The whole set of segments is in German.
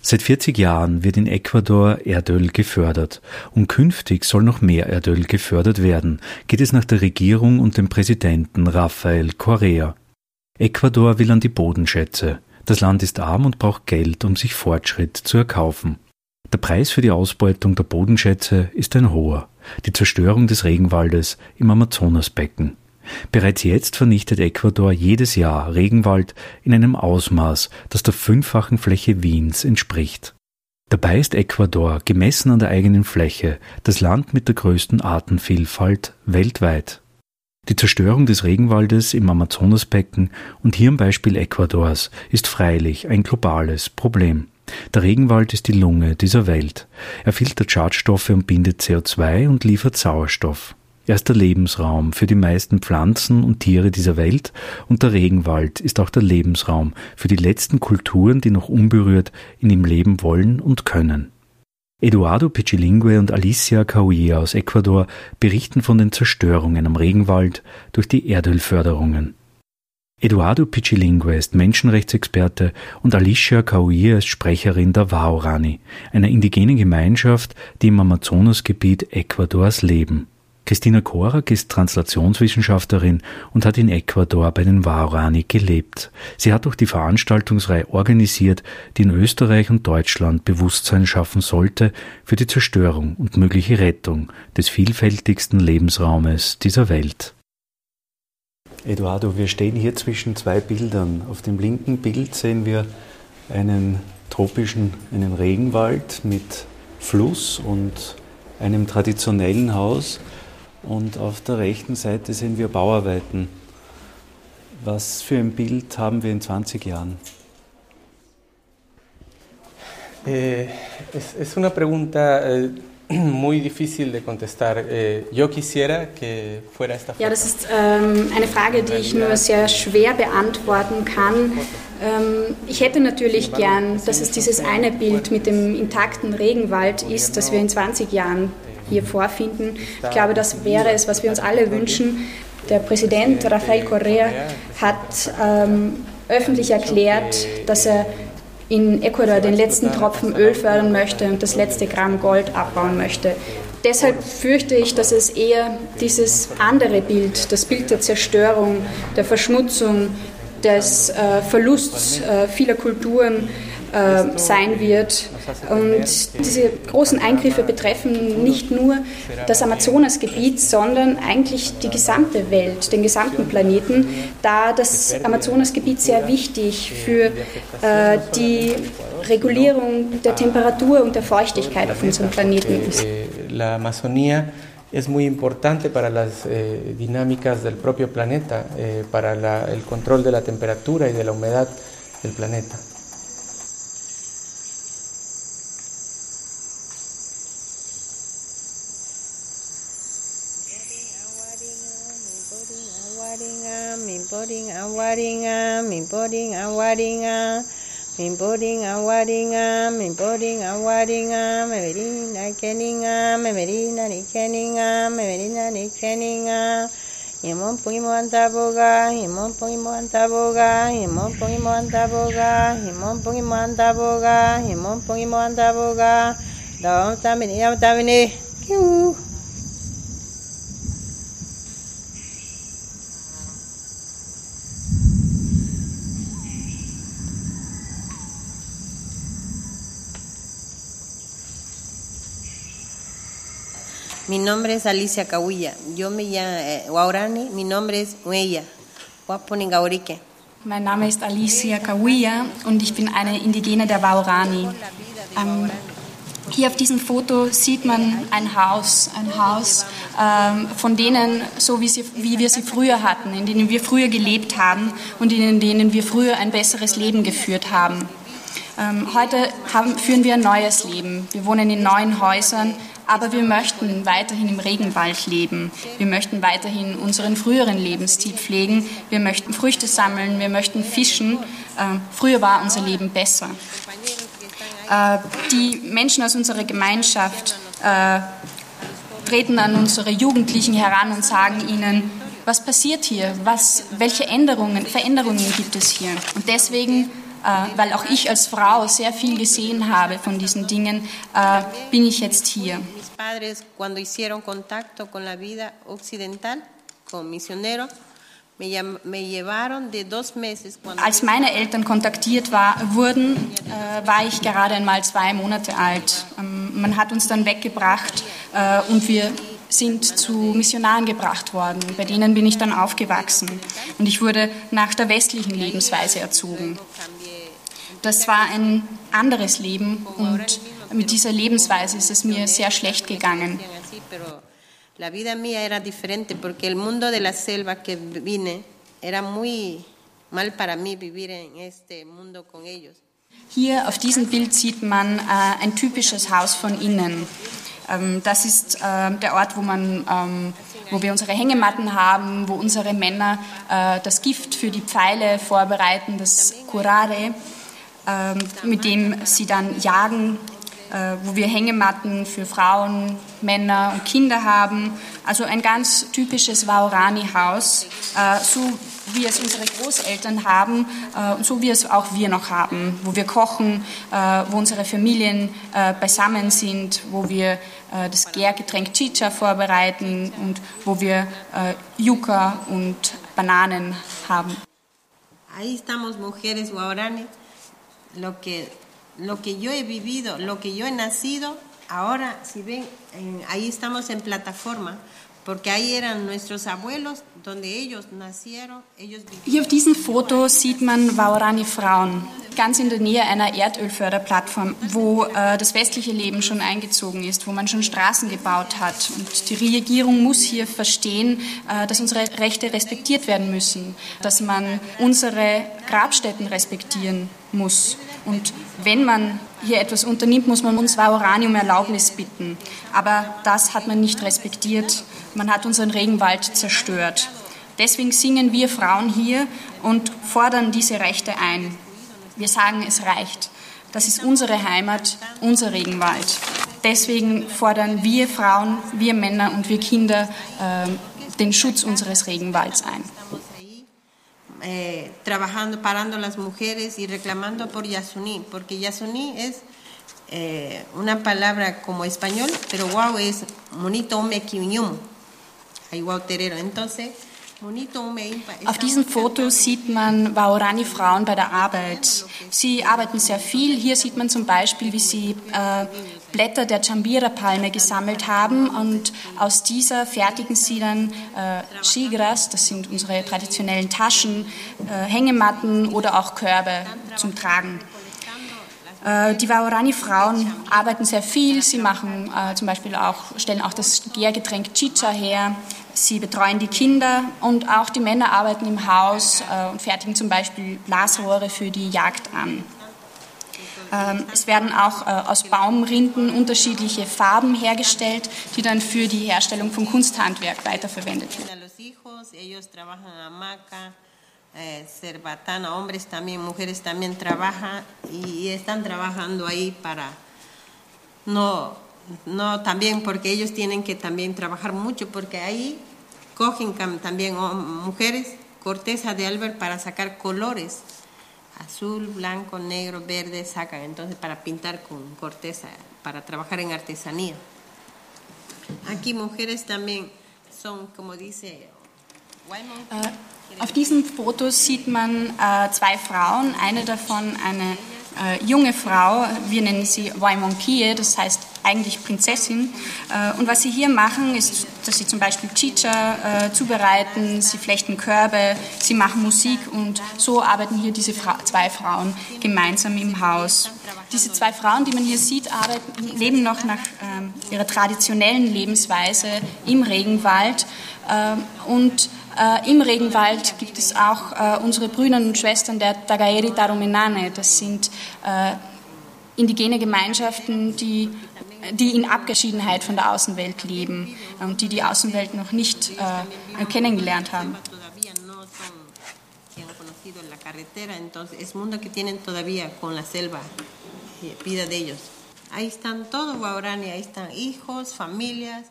Seit 40 Jahren wird in Ecuador Erdöl gefördert und künftig soll noch mehr Erdöl gefördert werden, geht es nach der Regierung und dem Präsidenten Rafael Correa. Ecuador will an die Bodenschätze. Das Land ist arm und braucht Geld, um sich Fortschritt zu erkaufen. Der Preis für die Ausbeutung der Bodenschätze ist ein hoher, die Zerstörung des Regenwaldes im Amazonasbecken. Bereits jetzt vernichtet Ecuador jedes Jahr Regenwald in einem Ausmaß, das der fünffachen Fläche Wiens entspricht. Dabei ist Ecuador, gemessen an der eigenen Fläche, das Land mit der größten Artenvielfalt weltweit. Die Zerstörung des Regenwaldes im Amazonasbecken und hier am Beispiel Ecuadors ist freilich ein globales Problem. Der Regenwald ist die Lunge dieser Welt. Er filtert Schadstoffe und bindet CO2 und liefert Sauerstoff. Er ist der Lebensraum für die meisten Pflanzen und Tiere dieser Welt und der Regenwald ist auch der Lebensraum für die letzten Kulturen, die noch unberührt in ihm leben wollen und können. Eduardo Pichilingue und Alicia Cauia aus Ecuador berichten von den Zerstörungen am Regenwald durch die Erdölförderungen. Eduardo Pichilingue ist Menschenrechtsexperte und Alicia Cauia ist Sprecherin der Waorani, einer indigenen Gemeinschaft, die im Amazonasgebiet Ecuadors leben. Christina Korak ist Translationswissenschaftlerin und hat in Ecuador bei den Waorani gelebt. Sie hat auch die Veranstaltungsreihe organisiert, die in Österreich und Deutschland Bewusstsein schaffen sollte für die Zerstörung und mögliche Rettung des vielfältigsten Lebensraumes dieser Welt. Eduardo, wir stehen hier zwischen zwei Bildern. Auf dem linken Bild sehen wir einen tropischen, einen Regenwald mit Fluss und einem traditionellen Haus und auf der rechten Seite sehen wir Bauarbeiten. Was für ein Bild haben wir in 20 Jahren? Eh, es, es, una pregunta eh, muy difícil de contestar. Eh, yo quisiera que fuera esta Ja, das ist ähm, eine Frage, die ich nur sehr schwer beantworten kann. Ähm, ich hätte natürlich gern, dass es dieses eine Bild mit dem intakten Regenwald ist, das wir in 20 Jahren hier vorfinden. Ich glaube, das wäre es, was wir uns alle wünschen. Der Präsident Rafael Correa hat ähm, öffentlich erklärt, dass er in Ecuador den letzten Tropfen Öl fördern möchte und das letzte Gramm Gold abbauen möchte. Deshalb fürchte ich, dass es eher dieses andere Bild, das Bild der Zerstörung, der Verschmutzung, des äh, Verlusts äh, vieler Kulturen, äh, sein wird. Und diese großen Eingriffe betreffen nicht nur das Amazonasgebiet, sondern eigentlich die gesamte Welt, den gesamten Planeten, da das Amazonasgebiet sehr wichtig für äh, die Regulierung der Temperatur und der Feuchtigkeit auf unserem Planeten ist. Amazonía es muy importante para las eh, dinámicas del propio planeta, eh, para la, el control de la temperatura y de la humedad del planeta. Mimboringa waringa, mimboringa waringa, mimboringa waringa, mimboringa waringa, memerina keninga, memerina rikeninga, memerina rikeninga. Himon pungimo antaboga, himon pungimo antaboga, himon pungimo antaboga, himon pungimo antaboga, himon pungimo antaboga. Daom tamini, yam tamini. Kiu. Mi nombre es Alicia Cahuilla. Yo me llamo eh, Waurani. Mi nombre es Uella. Waponingaurike. Mein Name ist Alicia Kawiya und ich bin eine Indigene der Waurani. Ähm, hier auf diesem Foto sieht man ein Haus, ein Haus ähm, von denen, so wie, sie, wie wir sie früher hatten, in denen wir früher gelebt haben und in denen wir früher ein besseres Leben geführt haben. Ähm, heute haben, führen wir ein neues Leben. Wir wohnen in neuen Häusern, aber wir möchten weiterhin im Regenwald leben. Wir möchten weiterhin unseren früheren Lebensstil pflegen. Wir möchten Früchte sammeln, wir möchten fischen. Äh, früher war unser Leben besser. Äh, die Menschen aus unserer Gemeinschaft äh, treten an unsere Jugendlichen heran und sagen ihnen, was passiert hier? Was, welche Änderungen, Veränderungen gibt es hier? Und deswegen weil auch ich als Frau sehr viel gesehen habe von diesen Dingen, äh, bin ich jetzt hier. Als meine Eltern kontaktiert war, wurden, äh, war ich gerade einmal zwei Monate alt. Ähm, man hat uns dann weggebracht äh, und wir sind zu Missionaren gebracht worden. Bei denen bin ich dann aufgewachsen. Und ich wurde nach der westlichen Lebensweise erzogen. Das war ein anderes Leben und mit dieser Lebensweise ist es mir sehr schlecht gegangen. La vida mía era diferente porque el mundo de la selva que vine era muy mal para mí vivir en este mundo con ellos. Hier auf diesem Bild sieht man äh, ein typisches Haus von innen. Ähm, das ist äh, der Ort, wo, man, ähm, wo wir unsere Hängematten haben, wo unsere Männer äh, das Gift für die Pfeile vorbereiten, das Curare. Ähm, mit dem sie dann jagen, äh, wo wir Hängematten für Frauen, Männer und Kinder haben. Also ein ganz typisches Waorani-Haus, äh, so wie es unsere Großeltern haben äh, und so wie es auch wir noch haben, wo wir kochen, wo unsere Familien beisammen sind, wo wir das Gärgetränk Chicha vorbereiten und wo wir Yucca und Bananen haben. Ahí estamos mujeres guaraní lo que, lo que yo he vivido, lo que yo he nacido, ahora, si ven, ahí estamos en plataforma, porque ahí eran nuestros abuelos, donde Hier auf diesem Foto sieht man Waorani Frauen, ganz in der Nähe einer Erdölförderplattform, wo äh, das westliche Leben schon eingezogen ist, wo man schon Straßen gebaut hat. Und die Regierung muss hier verstehen, äh, dass unsere Rechte respektiert werden müssen, dass man unsere Grabstätten respektieren muss. Und wenn man hier etwas unternimmt, muss man uns Vaorani um Erlaubnis bitten. Aber das hat man nicht respektiert. Man hat unseren Regenwald zerstört. Deswegen singen wir Frauen hier und fordern diese Rechte ein. Wir sagen, es reicht. Das ist unsere Heimat, unser Regenwald. Deswegen fordern wir Frauen, wir Männer und wir Kinder äh, den Schutz unseres Regenwalds ein. Eh, trabajando, parando las mujeres y reclamando por Yasuní, porque Yasuní es eh, una palabra como español, pero wow es monito me hay wow terero. Entonces, Auf diesem Foto sieht man Waorani-Frauen bei der Arbeit. Sie arbeiten sehr viel. Hier sieht man zum Beispiel, wie sie äh, Blätter der Chambira-Palme gesammelt haben und aus dieser fertigen sie dann äh, Shigras, das sind unsere traditionellen Taschen, äh, Hängematten oder auch Körbe zum Tragen. Äh, die Waorani-Frauen arbeiten sehr viel. Sie machen äh, zum Beispiel auch, stellen auch das Gärgetränk Chicha her. Sie betreuen die Kinder und auch die Männer arbeiten im Haus äh, und fertigen zum Beispiel Blasrohre für die Jagd an. Ähm, es werden auch äh, aus Baumrinden unterschiedliche Farben hergestellt, die dann für die Herstellung von Kunsthandwerk weiterverwendet werden. Eh, cerbatana, hombres también, mujeres también trabajan y están trabajando ahí para no no también porque ellos tienen que también trabajar mucho porque ahí cogen también mujeres corteza de árbol para sacar colores azul, blanco, negro, verde, sacan entonces para pintar con corteza, para trabajar en artesanía. Aquí mujeres también son, como dice Uh, auf diesem Foto sieht man uh, zwei Frauen, eine davon eine äh, junge Frau, wir nennen sie Waimonkie, das heißt eigentlich Prinzessin. Äh, und was sie hier machen, ist, dass sie zum Beispiel Chicha äh, zubereiten, sie flechten Körbe, sie machen Musik und so arbeiten hier diese Fra zwei Frauen gemeinsam im Haus. Diese zwei Frauen, die man hier sieht, arbeiten, leben noch nach ähm, ihrer traditionellen Lebensweise im Regenwald ähm, und äh, Im Regenwald gibt es auch äh, unsere Brüder und Schwestern der Tagaeri Tarumenane. Das sind äh, indigene Gemeinschaften, die, die in Abgeschiedenheit von der Außenwelt leben und die die Außenwelt noch nicht äh, kennengelernt haben. Ahí están todos Guarani, ahí están hijos, familias.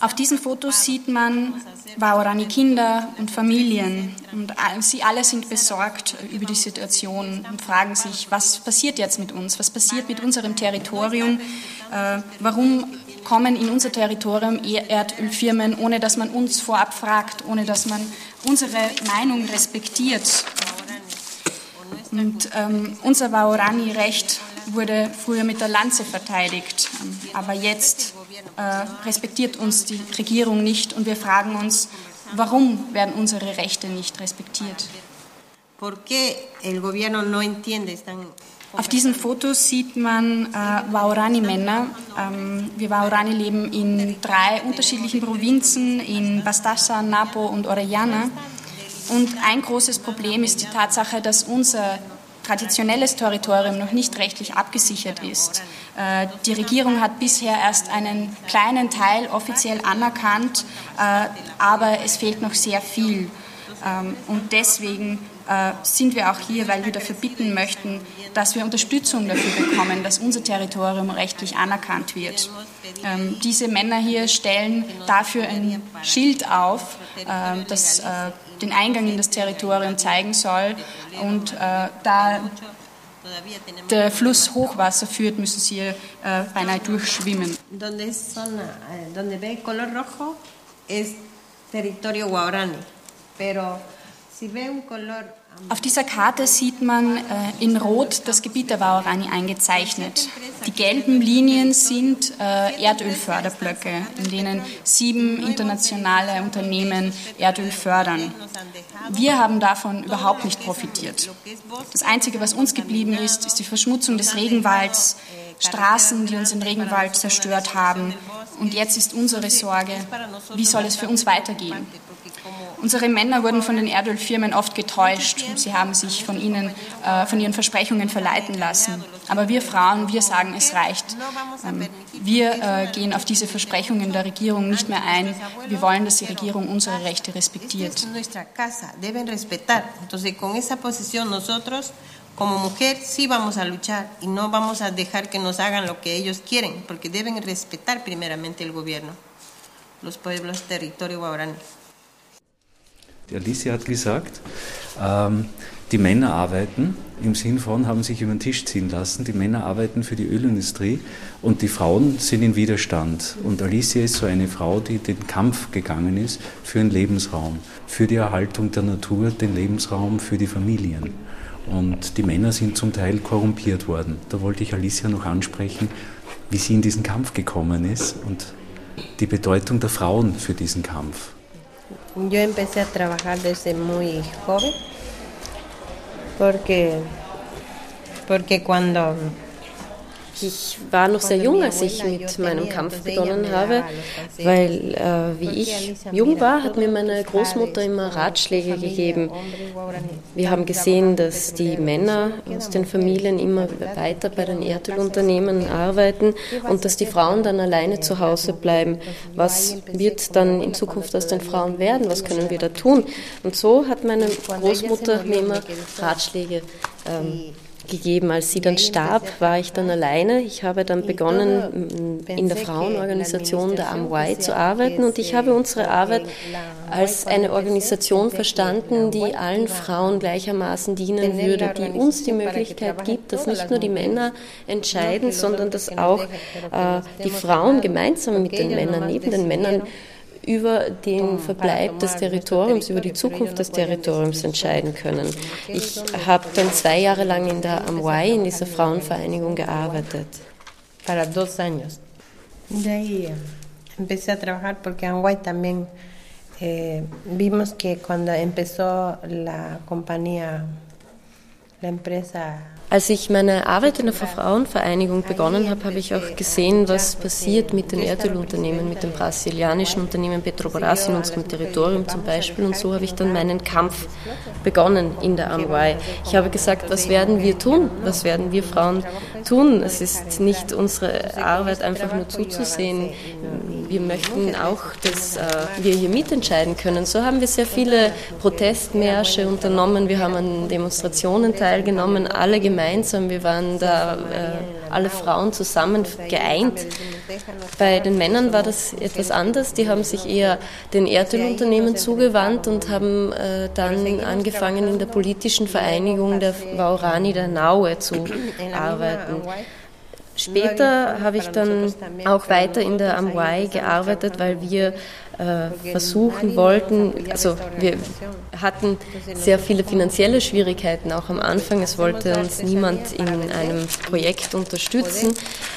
Auf diesen Fotos sieht man Waorani Kinder und Familien und sie alle sind besorgt über die Situation und fragen sich, was passiert jetzt mit uns, was passiert mit unserem Territorium, äh, warum kommen in unser Territorium Erdölfirmen, ohne dass man uns vorab fragt, ohne dass man unsere Meinung respektiert. Und ähm, unser Waorani-Recht wurde früher mit der Lanze verteidigt, ähm, aber jetzt äh, respektiert uns die Regierung nicht und wir fragen uns, warum werden unsere Rechte nicht respektiert? Auf diesen Fotos sieht man äh, Waorani-Männer. Ähm, wir Waorani leben in drei unterschiedlichen Provinzen, in Bastassa, Napo und Orellana. Und ein großes Problem ist die Tatsache, dass unser traditionelles Territorium noch nicht rechtlich abgesichert ist. Äh, die Regierung hat bisher erst einen kleinen Teil offiziell anerkannt, äh, aber es fehlt noch sehr viel. Ähm, und deswegen äh, sind wir auch hier, weil wir dafür bitten möchten, dass wir Unterstützung dafür bekommen, dass unser Territorium rechtlich anerkannt wird. Ähm, diese Männer hier stellen dafür ein Schild auf, das den Eingang in das Territorium zeigen soll. Und äh, da der Fluss Hochwasser führt, müssen sie äh, beinahe durchschwimmen. Donde es zona, eh, donde ve color rojo es territorio guarani, pero si ve un color auf dieser Karte sieht man äh, in Rot das Gebiet der Waorani eingezeichnet. Die gelben Linien sind äh, Erdölförderblöcke, in denen sieben internationale Unternehmen Erdöl fördern. Wir haben davon überhaupt nicht profitiert. Das Einzige, was uns geblieben ist, ist die Verschmutzung des Regenwalds, Straßen, die uns den Regenwald zerstört haben. Und jetzt ist unsere Sorge, wie soll es für uns weitergehen? Unsere Männer wurden von den Erdölfirmen oft getäuscht. Sie haben sich von ihnen, äh, von ihren Versprechungen verleiten lassen. Aber wir Frauen, wir sagen, es reicht. Ähm, wir äh, gehen auf diese Versprechungen der Regierung nicht mehr ein. Wir wollen, dass die Regierung unsere Rechte respektiert. como mujer sí vamos a luchar y no vamos a dejar que nos hagan lo que ellos quieren, porque deben respetar primeramente el gobierno, los pueblos, territorio guaraní. Die Alicia hat gesagt, ähm, die Männer arbeiten, im Sinn von haben sich über den Tisch ziehen lassen, die Männer arbeiten für die Ölindustrie und die Frauen sind in Widerstand. Und Alicia ist so eine Frau, die den Kampf gegangen ist für einen Lebensraum, für die Erhaltung der Natur, den Lebensraum für die Familien. Und die Männer sind zum Teil korrumpiert worden. Da wollte ich Alicia noch ansprechen, wie sie in diesen Kampf gekommen ist und die Bedeutung der Frauen für diesen Kampf. Yo empecé a trabajar desde muy joven porque, porque cuando Ich war noch sehr jung, als ich mit meinem Kampf begonnen habe, weil äh, wie ich jung war, hat mir meine Großmutter immer Ratschläge gegeben. Wir haben gesehen, dass die Männer aus den Familien immer weiter bei den Erdölunternehmen arbeiten und dass die Frauen dann alleine zu Hause bleiben. Was wird dann in Zukunft aus den Frauen werden? Was können wir da tun? Und so hat meine Großmutter mir immer Ratschläge ähm, gegeben. Als sie dann starb, war ich dann alleine. Ich habe dann begonnen, in der Frauenorganisation der Amway zu arbeiten. Und ich habe unsere Arbeit als eine Organisation verstanden, die allen Frauen gleichermaßen dienen würde, die uns die Möglichkeit gibt, dass nicht nur die Männer entscheiden, sondern dass auch äh, die Frauen gemeinsam mit den Männern, neben den Männern, über den Verbleib des Territoriums, über die Zukunft des Territoriums entscheiden können. Ich habe dann zwei Jahre lang in der Amway, in dieser Frauenvereinigung, gearbeitet. Para dos años. De ahí empecé a trabajar porque Amway también eh, vimos que cuando empezó la compañía La empresa als ich meine Arbeit in der Frauenvereinigung begonnen habe, habe ich auch gesehen, was passiert mit den Erdölunternehmen, mit dem brasilianischen Unternehmen Petrobras in unserem Territorium zum Beispiel. Und so habe ich dann meinen Kampf begonnen in der Amway. Ich habe gesagt, was werden wir tun? Was werden wir Frauen tun? Es ist nicht unsere Arbeit, einfach nur zuzusehen. Wir möchten auch, dass äh, wir hier mitentscheiden können. So haben wir sehr viele Protestmärsche unternommen. Wir haben an Demonstrationen teilgenommen, alle gemeinsam gemeinsam. Wir waren da äh, alle Frauen zusammen geeint. Bei den Männern war das etwas anders. Die haben sich eher den Erdölunternehmen zugewandt und haben äh, dann angefangen, in der politischen Vereinigung der Waurani der Naue zu arbeiten. Später habe ich dann auch weiter in der Amway gearbeitet, weil wir versuchen wollten, also wir hatten sehr viele finanzielle Schwierigkeiten auch am Anfang. Es wollte uns niemand in einem Projekt unterstützen.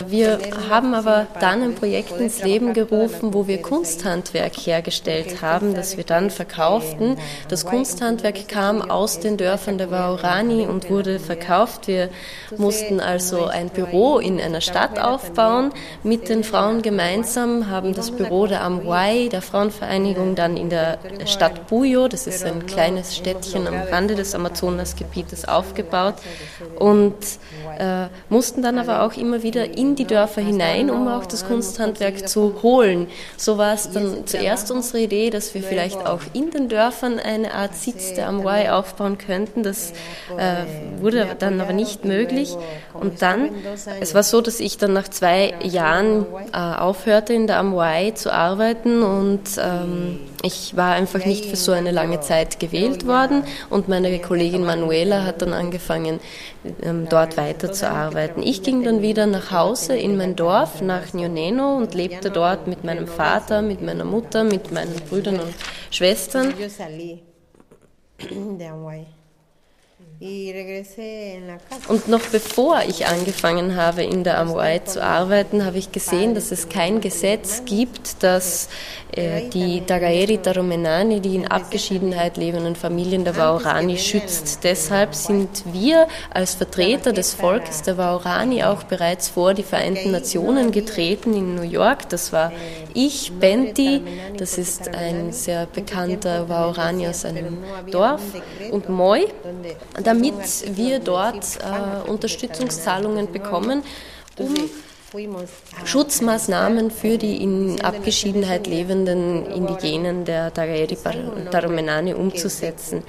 Wir haben aber dann ein Projekt ins Leben gerufen, wo wir Kunsthandwerk hergestellt haben, das wir dann verkauften. Das Kunsthandwerk kam aus den Dörfern der Waorani und wurde verkauft. Wir mussten also ein Büro in einer Stadt aufbauen mit den Frauen gemeinsam, haben das Büro der Amway, der Frauenvereinigung dann in der Stadt Buyo, das ist ein kleines Städtchen am Rande des Amazonasgebietes, aufgebaut und äh, mussten dann aber auch immer wieder in die Dörfer hinein, um auch das Kunsthandwerk zu holen. So war es dann zuerst unsere Idee, dass wir vielleicht auch in den Dörfern eine Art Sitz der Amway aufbauen könnten. Das äh, wurde dann aber nicht möglich. Und dann, es war so, dass ich dann nach zwei Jahren äh, aufhörte in der Amway zu arbeiten und ähm, ich war einfach nicht für so eine lange Zeit gewählt worden und meine Kollegin Manuela hat dann angefangen, ähm, dort weiterzuarbeiten. Ich ging dann wieder nach Hause in mein Dorf, nach Nioneno und lebte dort mit meinem Vater, mit meiner Mutter, mit meinen Brüdern und Schwestern. Und noch bevor ich angefangen habe, in der Amway zu arbeiten, habe ich gesehen, dass es kein Gesetz gibt, das äh, die Dagaeri Taromenani, die in Abgeschiedenheit lebenden Familien der Waorani schützt. Deshalb sind wir als Vertreter des Volkes der Waorani auch bereits vor die Vereinten Nationen getreten in New York. Das war ich, Benti, das ist ein sehr bekannter Waorani aus einem Dorf, und Moi damit wir dort äh, Unterstützungszahlungen bekommen, um Schutzmaßnahmen für die in Abgeschiedenheit lebenden Indigenen der Tagaeri Taromenani umzusetzen.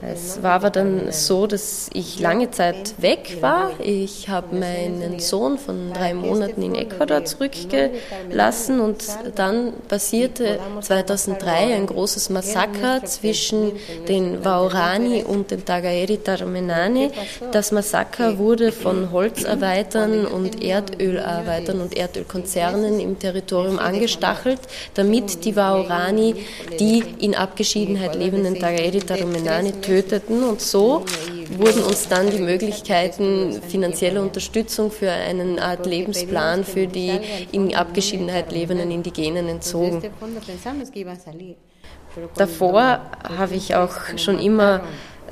Es war aber dann so, dass ich lange Zeit weg war. Ich habe meinen Sohn von drei Monaten in Ecuador zurückgelassen und dann passierte 2003 ein großes Massaker zwischen den Waorani und den Tagaeri Taromenani. Das Massaker wurde von Holzarbeitern und Erdölarbeitern Erdölarbeitern und Erdölkonzernen im Territorium angestachelt, damit die Waorani die in Abgeschiedenheit lebenden Tagaeri Tarumenani töteten. Und so wurden uns dann die Möglichkeiten finanzielle Unterstützung für eine Art Lebensplan für die in Abgeschiedenheit lebenden Indigenen entzogen. Davor habe ich auch schon immer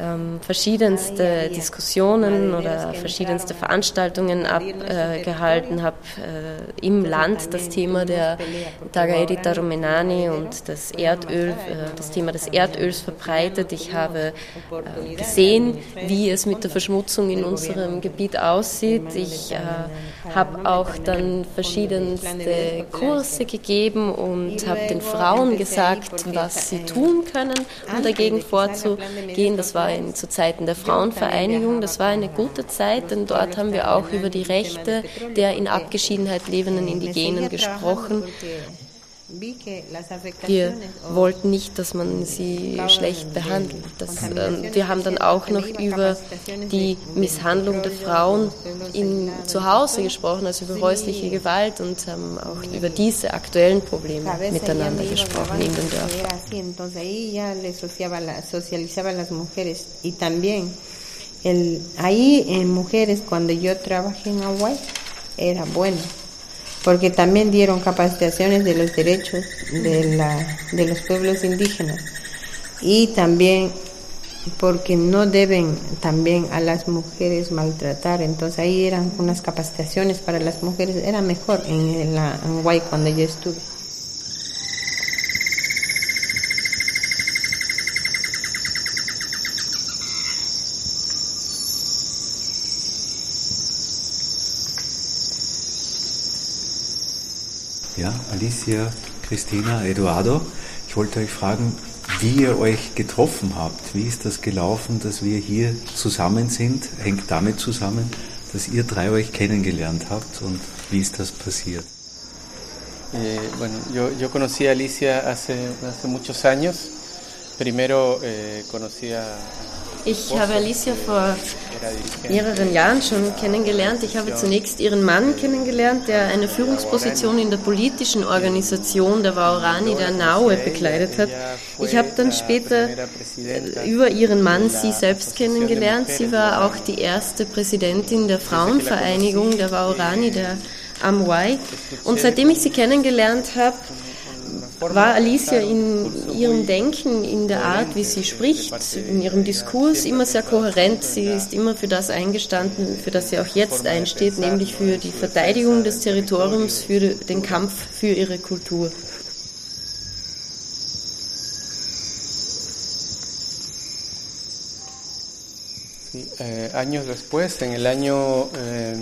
ähm, verschiedenste Diskussionen oder verschiedenste Veranstaltungen abgehalten, äh, habe äh, im Land das Thema der Tagaeri Tarumenani und das Erdöl, äh, das Thema des Erdöls verbreitet. Ich habe gesehen, wie es mit der Verschmutzung in unserem Gebiet aussieht. Ich äh, habe auch dann verschiedenste Kurse gegeben und habe den Frauen gesagt, was sie tun können, um dagegen vorzugehen. Das war in, zu Zeiten der Frauenvereinigung. Das war eine gute Zeit, denn dort haben wir auch über die Rechte der in Abgeschiedenheit lebenden Indigenen gesprochen. Wir wollten nicht, dass man sie schlecht behandelt. Das, äh, wir haben dann auch noch über die Misshandlung der Frauen in, zu Hause gesprochen, also über häusliche Gewalt und haben auch über diese aktuellen Probleme miteinander gesprochen in den Dörfern. El, ahí en mujeres, cuando yo trabajé en Hawaii, era bueno. Porque también dieron capacitaciones de los derechos de, la, de los pueblos indígenas y también porque no deben también a las mujeres maltratar. Entonces ahí eran unas capacitaciones para las mujeres, era mejor en la en cuando yo estuve. Alicia, Christina, Eduardo, ich wollte euch fragen, wie ihr euch getroffen habt. Wie ist das gelaufen, dass wir hier zusammen sind? Hängt damit zusammen, dass ihr drei euch kennengelernt habt und wie ist das passiert? Eh, bueno, yo, yo conocí a Alicia hace, hace muchos años. Primero eh, conocí a Ich habe Alicia vor mehreren Jahren schon kennengelernt. Ich habe zunächst ihren Mann kennengelernt, der eine Führungsposition in der politischen Organisation der Waorani der Naue bekleidet hat. Ich habe dann später über ihren Mann sie selbst kennengelernt. Sie war auch die erste Präsidentin der Frauenvereinigung der Waorani, der Amwai. Und seitdem ich sie kennengelernt habe, war Alicia in ihrem Denken, in der Art, wie sie spricht, in ihrem Diskurs immer sehr kohärent. Sie ist immer für das eingestanden, für das sie auch jetzt einsteht, nämlich für die Verteidigung des Territoriums, für den Kampf für ihre Kultur. Sí, eh, años después, en el año eh,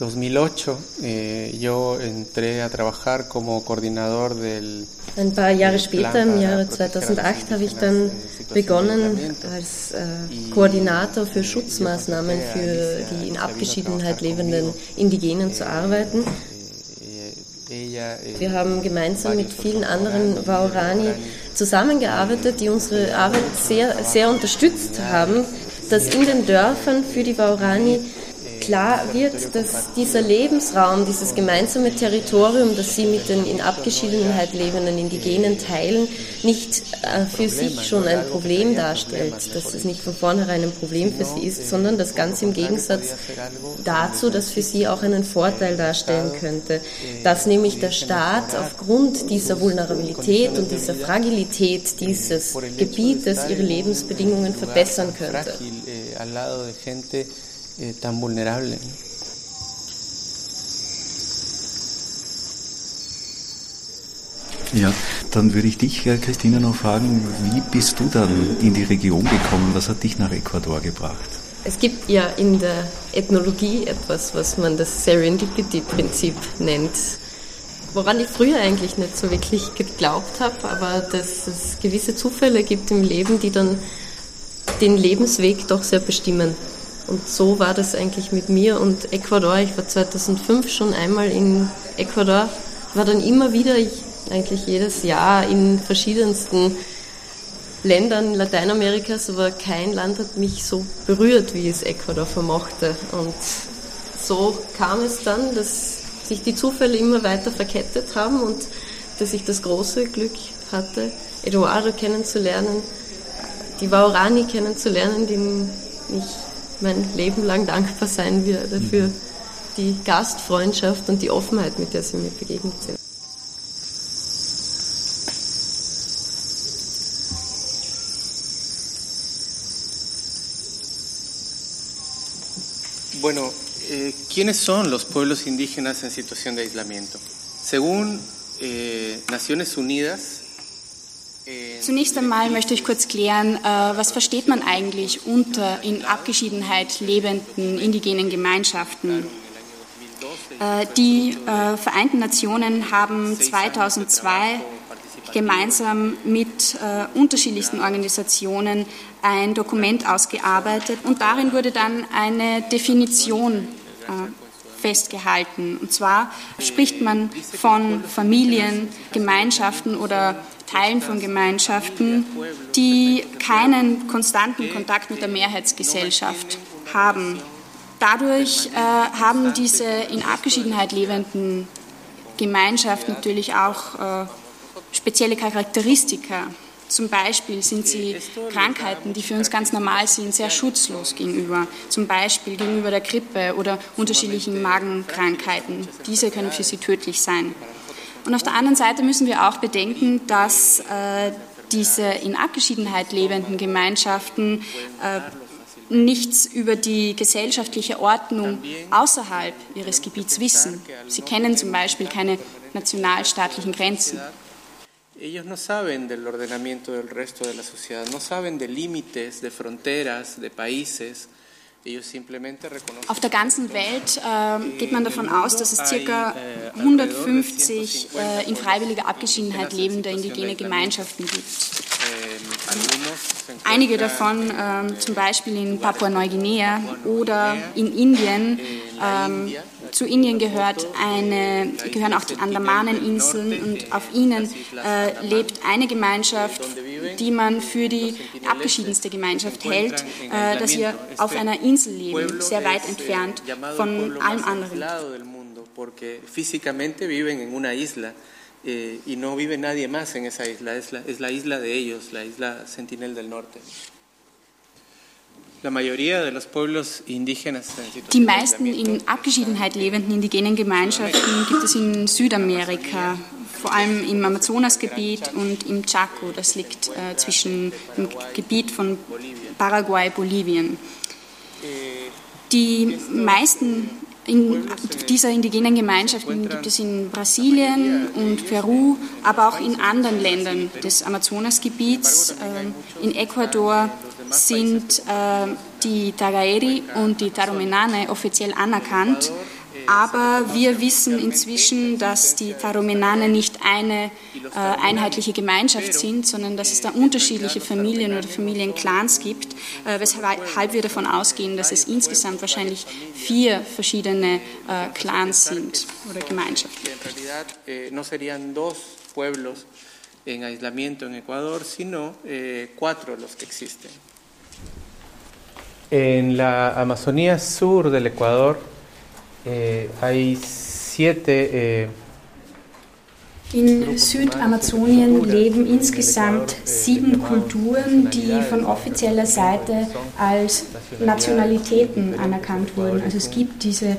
2008 eh, yo entré a trabajar como coordinador del Ein paar Jahre später, im Jahre 2008, habe ich dann begonnen, als äh, Koordinator für Schutzmaßnahmen für die in Abgeschiedenheit lebenden Indigenen zu arbeiten. Wir haben gemeinsam mit vielen anderen Waorani zusammengearbeitet, die unsere Arbeit sehr, sehr unterstützt haben, dass in den Dörfern für die Waorani klar wird, dass dieser Lebensraum, dieses gemeinsame Territorium, das sie mit den in Abgeschiedenheit lebenden Indigenen teilen, nicht äh, für sich schon ein Problem darstellt, dass es nicht von vornherein ein Problem für sie ist, sondern das ganz im Gegensatz dazu, dass für sie auch einen Vorteil darstellen könnte, dass nämlich der Staat aufgrund dieser Vulnerabilität und dieser Fragilität dieses Gebietes ihre Lebensbedingungen verbessern könnte eh, tan vulnerable. Ja, dann würde ich dich, äh, Christina, noch fragen, wie bist du dann in die Region gekommen? Was hat dich nach Ecuador gebracht? Es gibt ja in der Ethnologie etwas, was man das Serendipity-Prinzip nennt, woran ich früher eigentlich nicht so wirklich geglaubt habe, aber dass es gewisse Zufälle gibt im Leben, die dann den Lebensweg doch sehr bestimmen. Und so war das eigentlich mit mir und Ecuador. Ich war 2005 schon einmal in Ecuador, war dann immer wieder, eigentlich jedes Jahr in verschiedensten Ländern Lateinamerikas, aber kein Land hat mich so berührt, wie es Ecuador vermochte. Und so kam es dann, dass sich die Zufälle immer weiter verkettet haben und dass ich das große Glück hatte, Eduardo kennenzulernen, die Waorani kennenzulernen, den ich mein Leben lang dankbar sein werde für die Gastfreundschaft und die Offenheit, mit der sie mir begegnet sind. Bueno, eh, ¿quiénes son los pueblos indígenas en situación de aislamiento? Según eh, Naciones Unidas, Zunächst einmal möchte ich kurz klären, äh, was versteht man eigentlich unter in Abgeschiedenheit lebenden indigenen Gemeinschaften? Äh, die äh, Vereinten Nationen haben 2002 gemeinsam mit unterschiedlichsten Organisationen ein Dokument ausgearbeitet und darin wurde dann eine Definition festgehalten. Und zwar spricht man von Familien, Gemeinschaften oder Teilen von Gemeinschaften, die keinen konstanten Kontakt mit der Mehrheitsgesellschaft haben. Dadurch äh, haben diese in Abgeschiedenheit lebenden Gemeinschaften natürlich auch äh, spezielle Charakteristika. Zum Beispiel sind sie Krankheiten, die für uns ganz normal sind, sehr schutzlos gegenüber. Zum Beispiel gegenüber der Grippe oder unterschiedlichen Magenkrankheiten. Diese können für sie tödlich sein. Und auf der anderen Seite müssen wir auch bedenken, dass äh, diese in Abgeschiedenheit lebenden Gemeinschaften äh, nichts über die gesellschaftliche Ordnung außerhalb ihres Gebiets wissen. Sie kennen zum Beispiel keine nationalstaatlichen Grenzen. Ellos no saben del ordenamiento del resto de la sociedad, no saben de límites, de fronteras, de países. Auf der ganzen Welt äh, geht man davon aus, dass es ca. 150 äh, in freiwilliger Abgeschiedenheit lebende indigene Gemeinschaften gibt. Einige davon, äh, zum Beispiel in Papua-Neuguinea oder in Indien, zu Indien gehört eine, gehören auch die Andamaneninseln und auf ihnen äh, lebt eine Gemeinschaft, die man für die abgeschiedenste Gemeinschaft hält, äh, dass wir auf einer Insel leben, sehr weit entfernt von allem anderen. Eh, y no vive nadie más en esa isla, es la, es la isla de ellos, la isla Sentinel del Norte. Die meisten in Abgeschiedenheit lebenden indigenen Gemeinschaften gibt es in Südamerika, vor allem im Amazonasgebiet und im Chaco. Das liegt äh, zwischen dem Gebiet von Paraguay, Bolivien. Die meisten in dieser indigenen Gemeinschaften gibt es in Brasilien und Peru, aber auch in anderen Ländern des Amazonasgebiets, äh, in Ecuador, sind äh, die Tagaeri und die Taromenane offiziell anerkannt. Aber wir wissen inzwischen, dass die Taromenane nicht eine äh, einheitliche Gemeinschaft sind, sondern dass es da unterschiedliche Familien oder Familienclans gibt, äh, weshalb wir davon ausgehen, dass es insgesamt wahrscheinlich vier verschiedene äh, Clans sind oder Gemeinschaften. en aislamiento en Ecuador, sino eh, cuatro los que existen. En la Amazonía sur del Ecuador eh, hay siete. Eh, in Südamazonien leben insgesamt sieben Kulturen, die von offizieller Seite als Nationalitäten anerkannt wurden. Also es gibt diese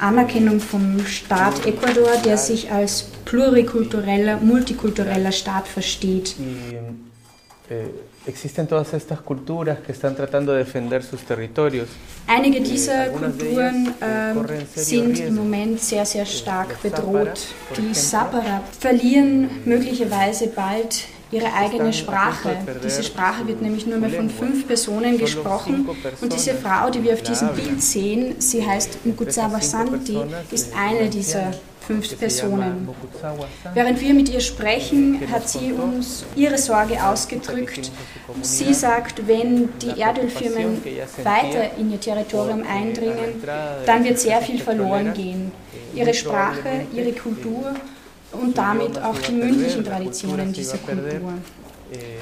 Anerkennung vom Staat Ecuador, der sich als plurikultureller, multikultureller Staat versteht. Eh, existen todas estas culturas que están tratando de defender sus territorios. Einige dieser Kulturen äh, sind im Moment sehr, sehr stark bedroht. Die Sapara verlieren möglicherweise bald ihre eigene Sprache. Diese Sprache wird nämlich nur mehr von fünf Personen gesprochen und diese Frau, die wir auf diesem Bild sehen, sie heißt Mukutsawa Santi, ist eine dieser fünf Personen. Während wir mit ihr sprechen, hat sie uns ihre Sorge ausgedrückt. Sie sagt, wenn die Erdölfirmen weiter in ihr Territorium eindringen, dann wird sehr viel verloren gehen. Ihre Sprache, ihre Kultur und damit auch die mündlichen Traditionen dieser Kultur.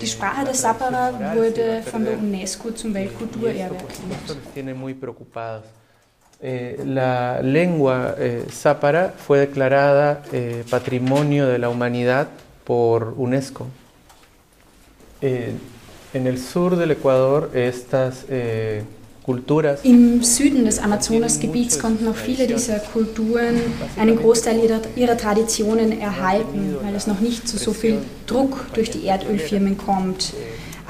Die Sprache der Sapara wurde von der UNESCO zum Weltkulturerbe erklärt. Eh, la lengua eh, zápara fue declarada eh, Patrimonio de la Humanidad por UNESCO. Eh, en el sur del Ecuador estas eh, Im Süden des Amazonasgebiets konnten noch viele dieser Kulturen einen Großteil ihrer, ihrer, Traditionen erhalten, weil es noch nicht zu so viel Druck durch die Erdölfirmen kommt.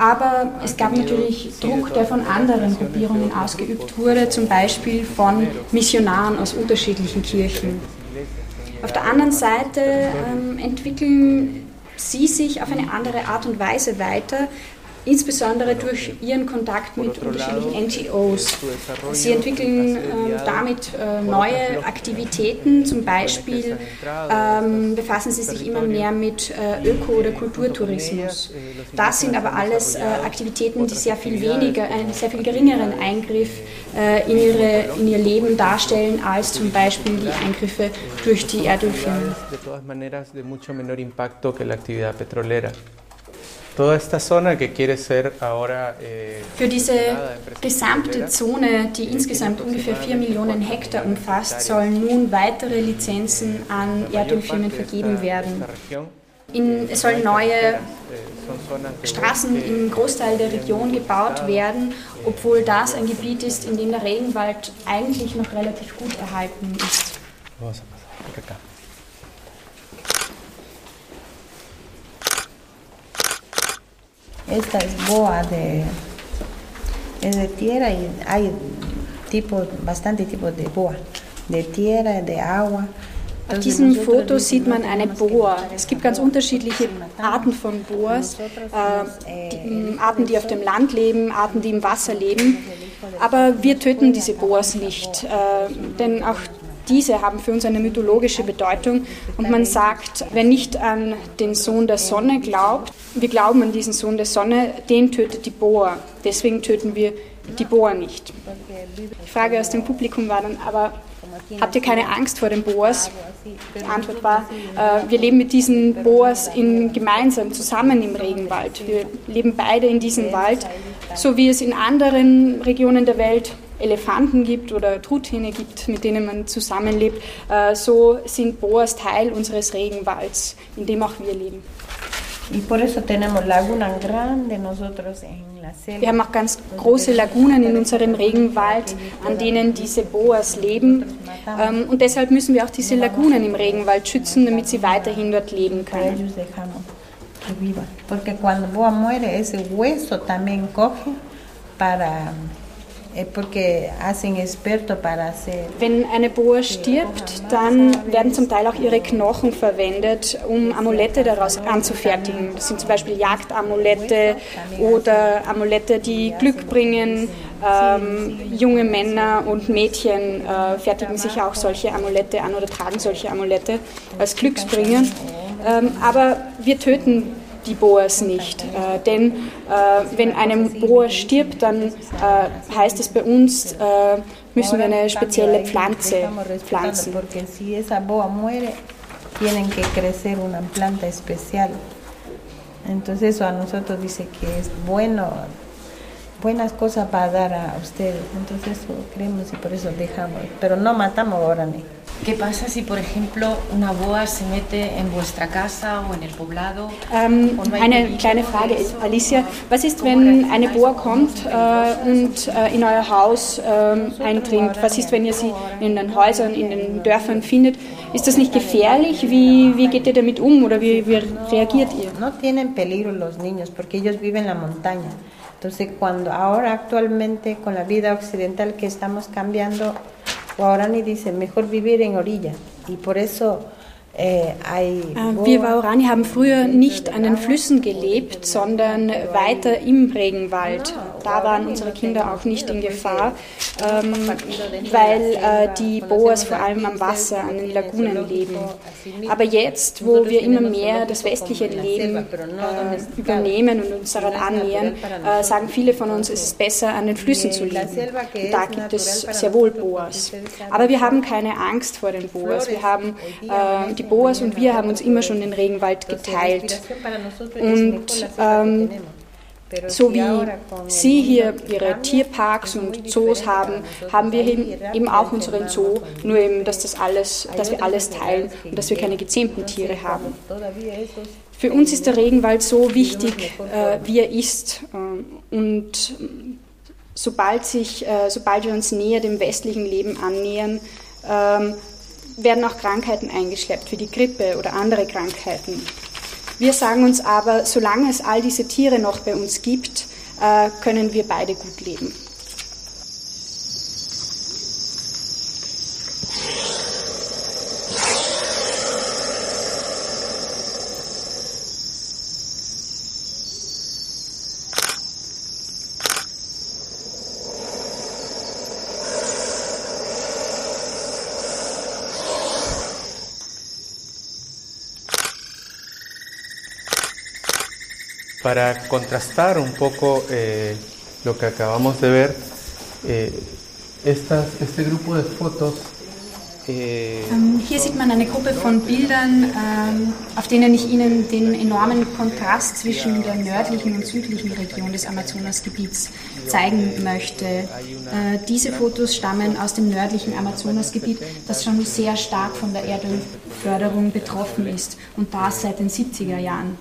Aber es gab natürlich Druck, der von anderen Gruppierungen ausgeübt wurde, zum Beispiel von Missionaren aus unterschiedlichen Kirchen. Auf der anderen Seite ähm, entwickeln sie sich auf eine andere Art und Weise weiter, insbesondere durch ihren Kontakt mit unterschiedlichen NGOs. Sie entwickeln ähm, damit äh, neue Aktivitäten, zum Beispiel ähm, befassen sie sich immer mehr mit äh, Öko- oder Kulturtourismus. Das sind aber alles äh, Aktivitäten, die sehr viel weniger, einen sehr viel geringeren Eingriff äh, in, ihre, in ihr Leben darstellen als zum Beispiel die Eingriffe durch die Erdölfirmen. Toda esta zona que quiere ser ahora, eh, Für diese gesamte Zone, die insgesamt ungefähr 4 Millionen Hektar umfasst, sollen nun weitere Lizenzen an Erdölfirmen vergeben werden. In, es sollen neue eh, Straßen im Großteil der Region gebaut werden, obwohl das ein Gebiet ist, in dem der Regenwald eigentlich noch relativ gut erhalten ist. Esta es boa de, es de tierra y hay tipo, bastante tipos de boa, de tierra, de agua. Auf diesem Foto sieht man eine Boa. Es gibt ganz unterschiedliche Arten von Boas. Äh, die, Arten, die auf dem Land leben, Arten, die im Wasser leben. Aber wir töten diese Boas nicht, äh, denn auch diese haben für uns eine mythologische Bedeutung. Und man sagt, wer nicht an den Sohn der Sonne glaubt, wir glauben an diesen Sohn der Sonne, den tötet die Boa. Deswegen töten wir die Boa nicht. Die Frage aus dem Publikum war dann aber, habt ihr keine Angst vor den Boas? Die Antwort war, äh, wir leben mit diesen Boas in, gemeinsam zusammen im Regenwald. Wir leben beide in diesem Wald, so wie es in anderen Regionen der Welt Elefanten gibt oder Truthähne gibt, mit denen man zusammenlebt. Äh, so sind Boas Teil unseres Regenwalds, in dem auch wir leben. Wir haben auch ganz große Lagunen in unserem Regenwald, an denen diese Boas leben. Ähm, und deshalb müssen wir auch diese Lagunen im Regenwald schützen, damit sie weiterhin dort leben können. Porque cuando Boa muere, ese hueso también coge para Wenn eine Boa stirbt, dann werden zum Teil auch ihre Knochen verwendet, um Amulette daraus anzufertigen. Das sind zum Beispiel Jagdamulette oder Amulette, die Glück bringen. Ähm, junge Männer und Mädchen äh, fertigen sich auch solche Amulette an oder tragen solche Amulette als Glücksbringer. Ähm, aber wir töten die Boas nicht. Äh, denn äh, wenn eine Boa stirbt, dann äh, heißt es bei uns, äh, müssen wir eine spezielle Pflanze pflanzen. Entonces eso a nosotros dice que es bueno, buenas cosas para dar a ustedes. Entonces eso creemos y por eso dejamos. Pero no matamos ahora ni. ¿Qué pasa si, por ejemplo, una boa se mete en vuestra casa o en el poblado? Ähm, eine kleine Frage, Alicia. Was ist, wenn eine Boa kommt äh, und äh, in euer Haus äh, eindringt? Was ist, wenn ihr sie in den Häusern, in den Dörfern findet? Ist das nicht gefährlich? Wie, wie geht ihr damit um oder wie, wie reagiert ihr? No tienen peligro los niños porque ellos viven en la montaña. Entonces, cuando ahora actualmente con la vida occidental que estamos cambiando, Guarani dice, mejor vivir en orilla. Y por eso wir Waorani haben früher nicht an den Flüssen gelebt, sondern weiter im Regenwald. Da waren unsere Kinder auch nicht in Gefahr, ähm, weil äh, die Boas vor allem am Wasser, an den Lagunen leben. Aber jetzt, wo wir immer mehr das westliche Leben äh, übernehmen und uns daran annähern, äh, sagen viele von uns, es ist besser, an den Flüssen zu leben. Und da gibt es sehr wohl Boas. Aber wir haben keine Angst vor den Boas. Wir haben äh, die Boas und wir haben uns immer schon den Regenwald geteilt. Und ähm, so wie Sie hier Ihre Tierparks und Zoos haben, haben wir eben auch unseren Zoo, nur eben, dass, das alles, dass wir alles teilen und dass wir keine gezähmten Tiere haben. Für uns ist der Regenwald so wichtig, äh, wie er ist. Äh, und sobald, sich, äh, sobald wir uns näher dem westlichen Leben annähern, ähm, werden auch Krankheiten eingeschleppt, wie die Grippe oder andere Krankheiten. Wir sagen uns aber, solange es all diese Tiere noch bei uns gibt, äh, können wir beide gut leben. Para contrastar un poco eh, lo que acabamos de ver, eh, estas, este grupo de fotos Ähm, hier sieht man eine Gruppe von Bildern, ähm, auf denen ich Ihnen den enormen Kontrast zwischen der nördlichen und südlichen Region des Amazonasgebiets zeigen möchte. Äh, diese Fotos stammen aus dem nördlichen Amazonasgebiet, das schon sehr stark von der Erdölförderung betroffen ist und das seit den 70er Jahren.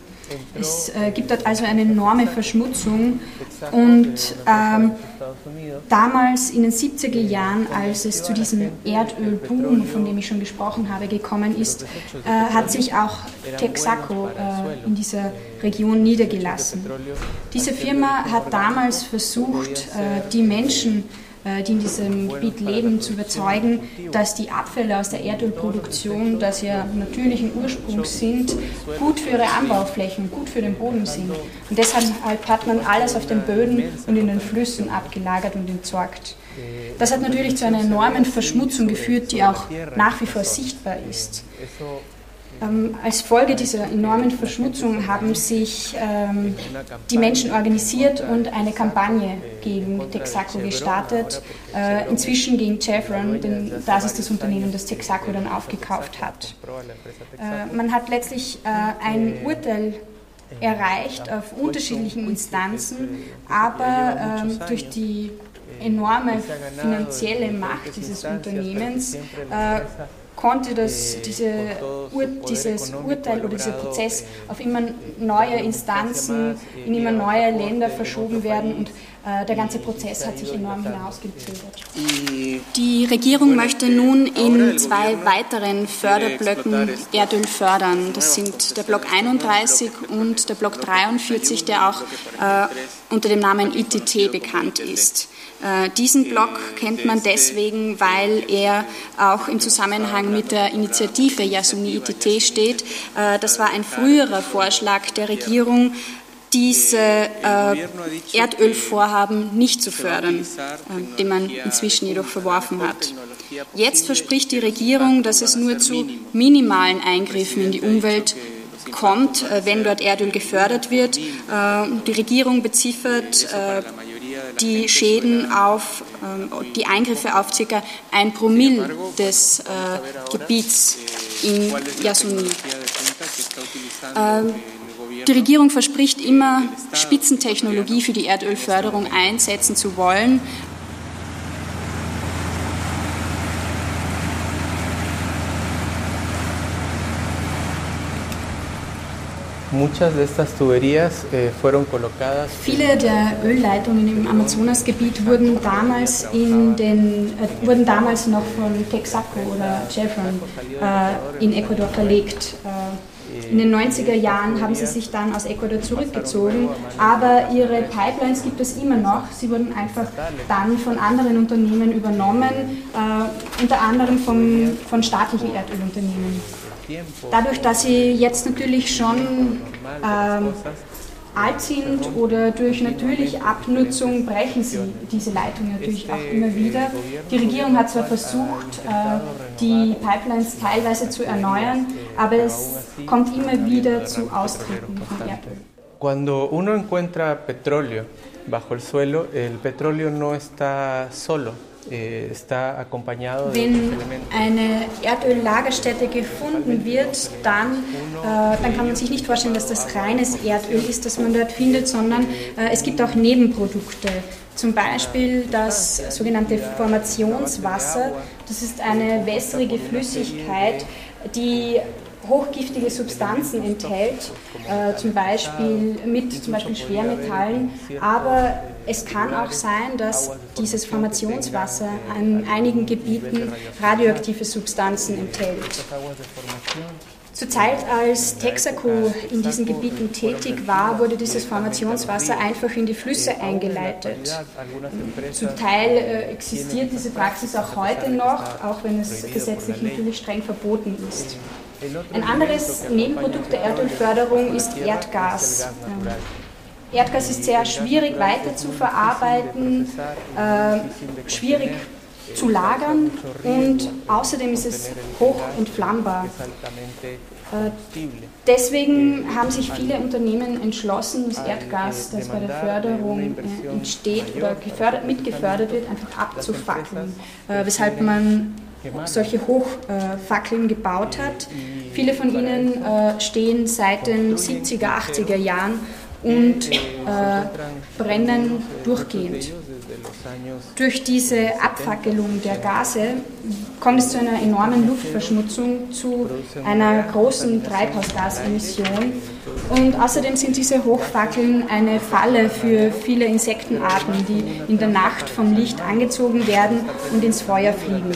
Es äh, gibt dort also eine enorme Verschmutzung und ähm, damals in den 70er Jahren, als es zu diesem Erdölboom, von dem ich schon gesprochen habe, gekommen ist, äh, hat sich auch Texaco äh, in dieser Region niedergelassen. Diese Firma hat damals versucht, äh, die Menschen die in diesem Gebiet leben, zu überzeugen, dass die Abfälle aus der Erdölproduktion, das ja natürlichen Ursprungs sind, gut für ihre Anbauflächen, gut für den Boden sind. Und deshalb hat man alles auf den Böden und in den Flüssen abgelagert und entsorgt. Das hat natürlich zu einer enormen Verschmutzung geführt, die auch nach wie vor sichtbar ist. Ähm, als Folge dieser enormen Verschmutzung haben sich ähm, die Menschen organisiert und eine Kampagne gegen Texaco gestartet, äh, inzwischen gegen Chevron, denn das ist das Unternehmen, das Texaco dann aufgekauft hat. Äh, man hat letztlich äh, ein Urteil erreicht auf unterschiedlichen Instanzen, aber ähm, durch die enorme finanzielle Macht dieses Unternehmens äh, konnte das, diese Ur, dieses Urteil oder dieser Prozess auf immer neue Instanzen, in immer neue Länder verschoben werden und äh, der ganze Prozess hat sich enorm hinausgezögert. Die Regierung möchte nun in zwei weiteren Förderblöcken Erdöl fördern. Das sind der Block 31 und der Block 43, der auch äh, unter dem Namen ITT bekannt ist. Äh, diesen Block kennt man deswegen, weil er auch im Zusammenhang mit der Initiative Yasuni ITT steht. Äh, das war ein früherer Vorschlag der Regierung, diese äh, Erdölvorhaben nicht zu fördern, den man inzwischen jedoch verworfen hat. Jetzt verspricht die Regierung, dass es nur zu minimalen Eingriffen in die Umwelt kommt, wenn dort Erdöl gefördert wird. Die Regierung beziffert die Schäden auf, äh, die Eingriffe auf ca. ein Promille des äh, Gebiets in Yasuni. Ähm, die Regierung verspricht immer, Spitzentechnologie für die Erdölförderung einsetzen zu wollen. Muchas de estas tuberías eh, fueron colocadas. Viele der Ölleitungen im Amazonasgebiet wurden damals in den äh, wurden damals noch von Texaco oder Chevron äh, in Ecuador verlegt. Äh, in den 90er Jahren haben sie sich dann aus Ecuador zurückgezogen, aber ihre Pipelines gibt es immer noch. Sie wurden einfach dann von anderen Unternehmen übernommen, äh, unter anderem vom, von staatlichen Erdölunternehmen. Dadurch, dass sie jetzt natürlich schon ähm, alt sind oder durch natürliche Abnutzung brechen sie diese Leitungen natürlich auch immer wieder. Die Regierung hat zwar versucht, äh, die Pipelines teilweise zu erneuern, aber es kommt immer wieder zu Austreten von Erdöl. Cuando uno encuentra petróleo bajo el suelo, el petróleo no está solo. Eh, Wenn eine Erdöllagerstätte gefunden wird, dann, äh, dann kann man sich nicht vorstellen, dass das reines Erdöl ist, das man dort findet, sondern äh, es gibt auch Nebenprodukte. Zum Beispiel das sogenannte Formationswasser. Das ist eine wässrige Flüssigkeit, die hochgiftige Substanzen enthält, äh, zum Beispiel mit zum Beispiel Schwermetallen, aber es kann auch sein, dass dieses Formationswasser an einigen Gebieten radioaktive Substanzen enthält. Zur Zeit, als Texaco in diesen Gebieten tätig war, wurde dieses Formationswasser einfach in die Flüsse eingeleitet. Zum Teil äh, existiert diese Praxis auch heute noch, auch wenn es gesetzlich natürlich streng verboten ist. Ein anderes Nebenprodukt der Erdölförderung ist Erdgas. Ähm, Erdgas ist sehr schwierig weiter zu verarbeiten, äh, schwierig zu lagern und außerdem ist es hoch entflammbar. Äh, deswegen haben sich viele Unternehmen entschlossen, das Erdgas, das bei der Förderung äh, entsteht oder gefördert, mitgefördert wird, einfach abzufackeln, weshalb man solche Hochfackeln gebaut hat. Viele von ihnen äh, stehen seit den 70er, 80er Jahren und äh, brennen durchgehend. Durch diese Abfackelung der Gase kommt es zu einer enormen Luftverschmutzung, zu einer großen Treibhausgasemission. Und außerdem sind diese Hochfackeln eine Falle für viele Insektenarten, die in der Nacht vom Licht angezogen werden und ins Feuer fliegen.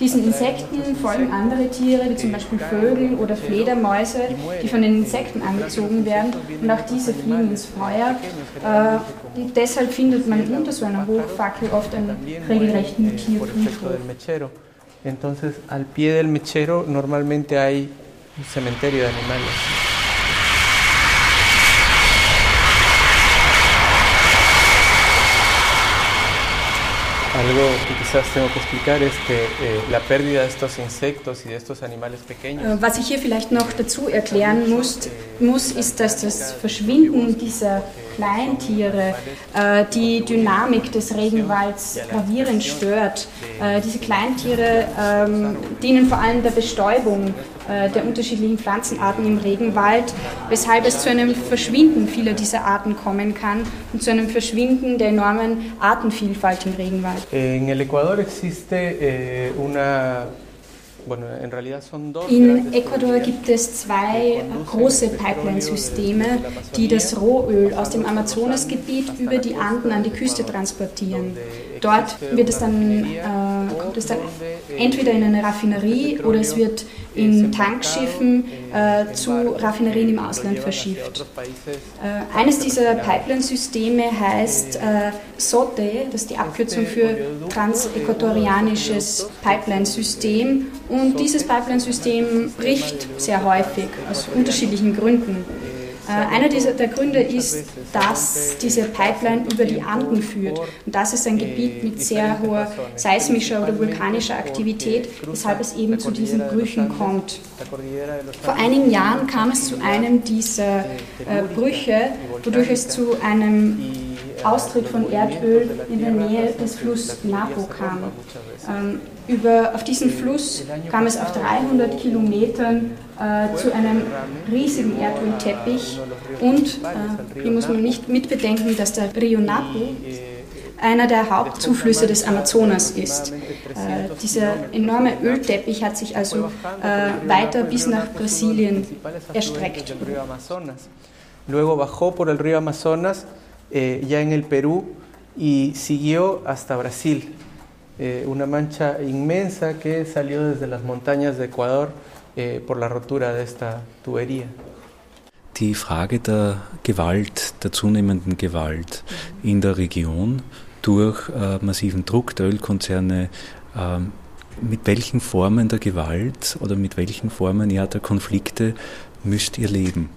Diesen Insekten folgen andere Tiere, wie zum Beispiel Vögel oder Fledermäuse, die von den Insekten angezogen werden. Und auch diese fliegen ins Feuer. Äh, deshalb findet man unter so einer Hochfackel oft einen regelrechten Tierfriedhof. Entonces, al pie del mechero normalmente hay un cementerio de animales. Algo que quizás tengo que explicar es que eh, la pérdida de estos insectos y de estos animales pequeños. Äh, was ich hier vielleicht noch dazu erklären muss, muss ist, dass das Verschwinden dieser Kleintiere äh, die Dynamik des Regenwalds gravierend stört. Äh, diese Kleintiere ähm, dienen vor allem der Bestäubung äh, der unterschiedlichen Pflanzenarten im Regenwald, weshalb es zu einem Verschwinden vieler dieser Arten kommen kann und zu einem Verschwinden der enormen Artenvielfalt im Regenwald. In Ecuador existe eh, una in Ecuador gibt es zwei große Pipeline-Systeme, die das Rohöl aus dem Amazonasgebiet über die Anden an die Küste transportieren. Dort wird es dann, äh, kommt es dann entweder in eine Raffinerie oder es wird in Tankschiffen äh, zu Raffinerien im Ausland verschifft. Äh, eines dieser Pipeline-Systeme heißt äh, SOTE, das ist die Abkürzung für Transäquatorianisches Pipeline-System. Und dieses Pipeline-System bricht sehr häufig aus unterschiedlichen Gründen. Äh, einer dieser, der Gründe ist, dass diese Pipeline über die Anden führt. Und das ist ein Gebiet mit sehr hoher seismischer oder vulkanischer Aktivität, weshalb es eben zu diesen Brüchen kommt. Vor einigen Jahren kam es zu einem dieser äh, Brüche, wodurch es zu einem Austritt von Erdöl in der Nähe des Flusses Napo kam. Über, auf diesem Fluss kam es auf 300 Kilometern äh, zu einem riesigen Erdölteppich und äh, hier muss man nicht mitbedenken, dass der Rio Napo einer der Hauptzuflüsse des Amazonas ist. Äh, dieser enorme Ölteppich hat sich also äh, weiter bis nach Brasilien erstreckt. Luego bajó por el río Amazonas, eh, ya en el Perú, y siguió hasta Brasil. Eh, una mancha inmensa que salió desde las montañas de Ecuador eh, por la rotura de esta tubería. Die Frage der Gewalt, der zunehmenden Gewalt in der Region durch äh, massiven Druck der Ölkonzerne, äh, mit welchen Formen der Gewalt oder mit welchen Formen ja, der Konflikte müsst ihr leben?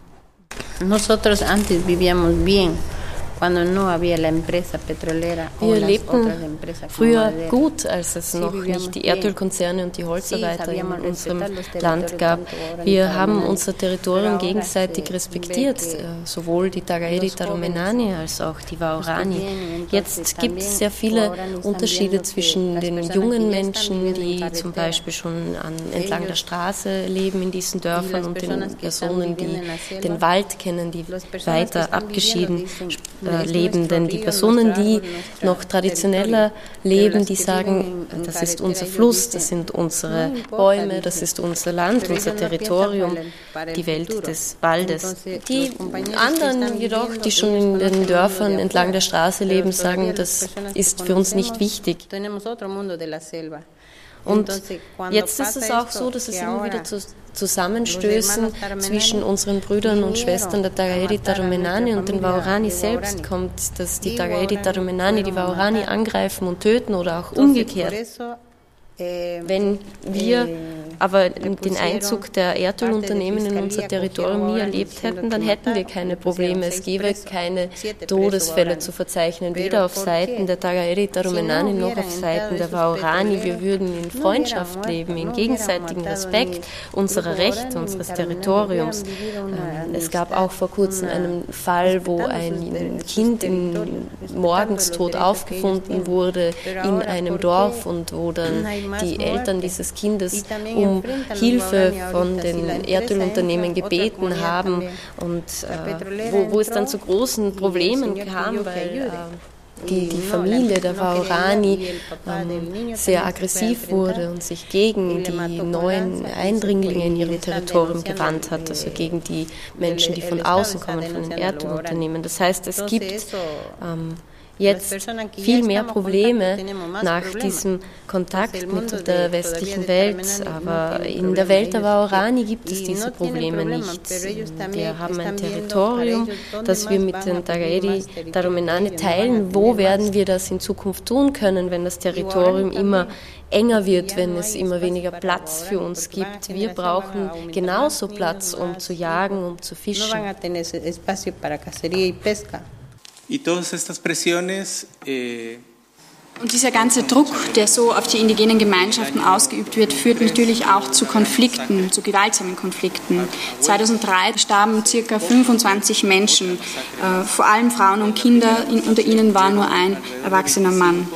Nosotros antes vivíamos bien. Wir lebten früher gut, als es noch nicht die Erdölkonzerne und die Holzarbeiter in unserem Land gab. Wir haben unser Territorium gegenseitig respektiert, äh, sowohl die Tagaeri Taromenani als auch die Waorani. Jetzt gibt es sehr viele Unterschiede zwischen den jungen Menschen, die zum Beispiel schon an, entlang der Straße leben in diesen Dörfern und den Personen, die den Wald kennen, die weiter abgeschieden äh, leben. Denn die Personen, die noch traditioneller leben, die sagen, das ist unser Fluss, das sind unsere Bäume, das ist unser Land, unser Territorium, die Welt des Waldes. Die anderen jedoch, die schon in den Dörfern entlang der Straße leben, sagen, das ist für uns nicht wichtig. Und jetzt ist es auch so, dass es immer wieder zu Zusammenstößen zwischen unseren Brüdern und Schwestern der Tagaedi Tarumenani und den Waorani selbst kommt, dass die Tagaedi Tarumenani die Waorani angreifen und töten oder auch umgekehrt. Wenn wir aber den Einzug der Erdölunternehmen in unser Territorium nie erlebt hätten, dann hätten wir keine Probleme. Es gäbe keine Todesfälle zu verzeichnen, weder auf Seiten der Tagaeri Tarumenani noch auf Seiten der Waorani. Wir würden in Freundschaft leben, in gegenseitigem Respekt unserer Rechte, unseres Territoriums. Ähm, es gab auch vor kurzem einen Fall, wo ein Kind in Morgenstod aufgefunden wurde in einem Dorf und wo dann die Eltern dieses Kindes um Hilfe von den Erdölunternehmen gebeten haben und äh, wo, wo, es dann zu großen Problemen kam, weil äh, die, die Familie der Vaurani ähm, sehr aggressiv wurde und sich gegen die neuen Eindringlinge in ihrem Territorium gewandt hat, also gegen die Menschen, die von außen kommen, von den Erdunternehmen. Das heißt, es gibt ähm, jetzt viel mehr Probleme nach diesem Kontakt mit der westlichen Welt. Aber in der Welt der Waorani gibt es diese Probleme nicht. Wir haben ein Territorium, das wir mit den Tagaeri Darumenane teilen. Wo werden wir das in Zukunft tun können, wenn das Territorium immer enger wird, wenn es immer weniger Platz für uns gibt. Wir brauchen genauso Platz, um zu jagen, um zu fischen. Y todas estas presiones eh, und dieser ganze Druck, der so auf die indigenen Gemeinschaften ausgeübt wird, führt natürlich auch zu Konflikten, zu gewaltsamen Konflikten. 2003 starben circa 25 Menschen, äh, vor allem Frauen und Kinder, unter ihnen war nur ein erwachsener Mann.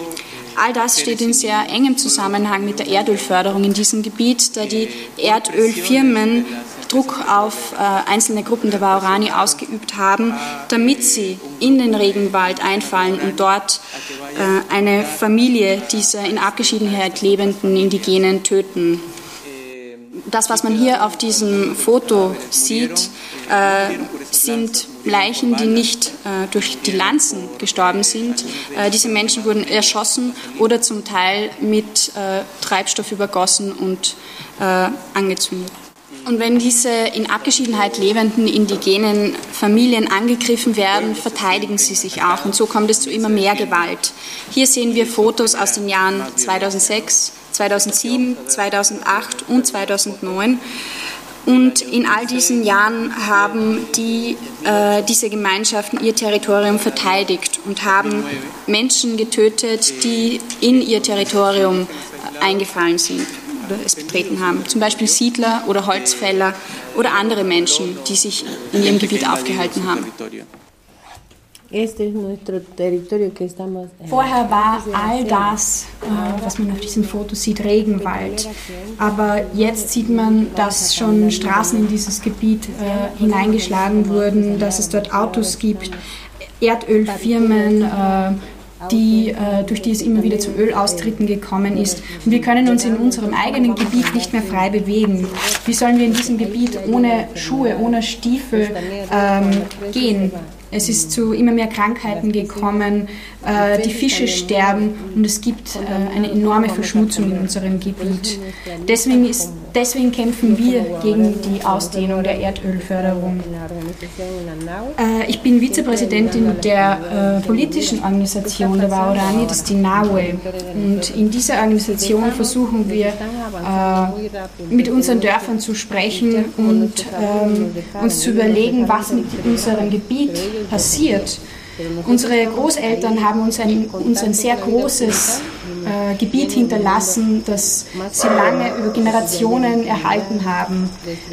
All das steht in sehr engem Zusammenhang mit der Erdölförderung in diesem Gebiet, da die Erdölfirmen Druck auf äh, einzelne Gruppen der Waorani ausgeübt haben, damit sie in den Regenwald einfallen und dort äh, eine Familie dieser in Abgeschiedenheit lebenden Indigenen töten. Das, was man hier auf diesem Foto sieht, äh, sind Leichen, die nicht äh, durch die Lanzen gestorben sind. Äh, diese Menschen wurden erschossen oder zum Teil mit äh, Treibstoff übergossen und angezündet. Und wenn diese in Abgeschiedenheit lebenden indigenen Familien angegriffen werden, verteidigen sie sich auch. Und so kommt es zu immer mehr Gewalt. Hier sehen wir Fotos aus den Jahren 2006, 2007, 2008 und 2009. Und in all diesen Jahren haben die, äh, diese Gemeinschaften ihr Territorium verteidigt und haben Menschen getötet, die in ihr Territorium eingefallen sind oder es betreten haben. Zum Beispiel Siedler oder Holzfäller oder andere Menschen, die sich in ihrem Gebiet aufgehalten haben. Vorher war all das, äh, was man auf diesem Foto sieht, Regenwald. Aber jetzt sieht man, dass schon Straßen in dieses Gebiet äh, hineingeschlagen wurden, dass es dort Autos gibt, Erdölfirmen, äh, die, äh, durch die es immer wieder zu Ölaustritten gekommen ist. Und wir können uns in unserem eigenen Gebiet nicht mehr frei bewegen. Wie sollen wir in diesem Gebiet ohne Schuhe, ohne Stiefel ähm, gehen? Es ist zu immer mehr Krankheiten gekommen, äh, die Fische sterben und es gibt äh, eine enorme Verschmutzung in unserem Gebiet. Deswegen, ist, deswegen kämpfen wir gegen die Ausdehnung der Erdölförderung. Äh, ich bin Vizepräsidentin der äh, politischen Organisation der Waorani, das ist die NAWE. Und in dieser Organisation versuchen wir äh, mit unseren Dörfern zu sprechen und ähm, uns zu überlegen, was mit unserem Gebiet passiert. Unsere Großeltern haben uns ein, uns ein sehr großes äh, Gebiet hinterlassen, das sie lange über Generationen erhalten haben.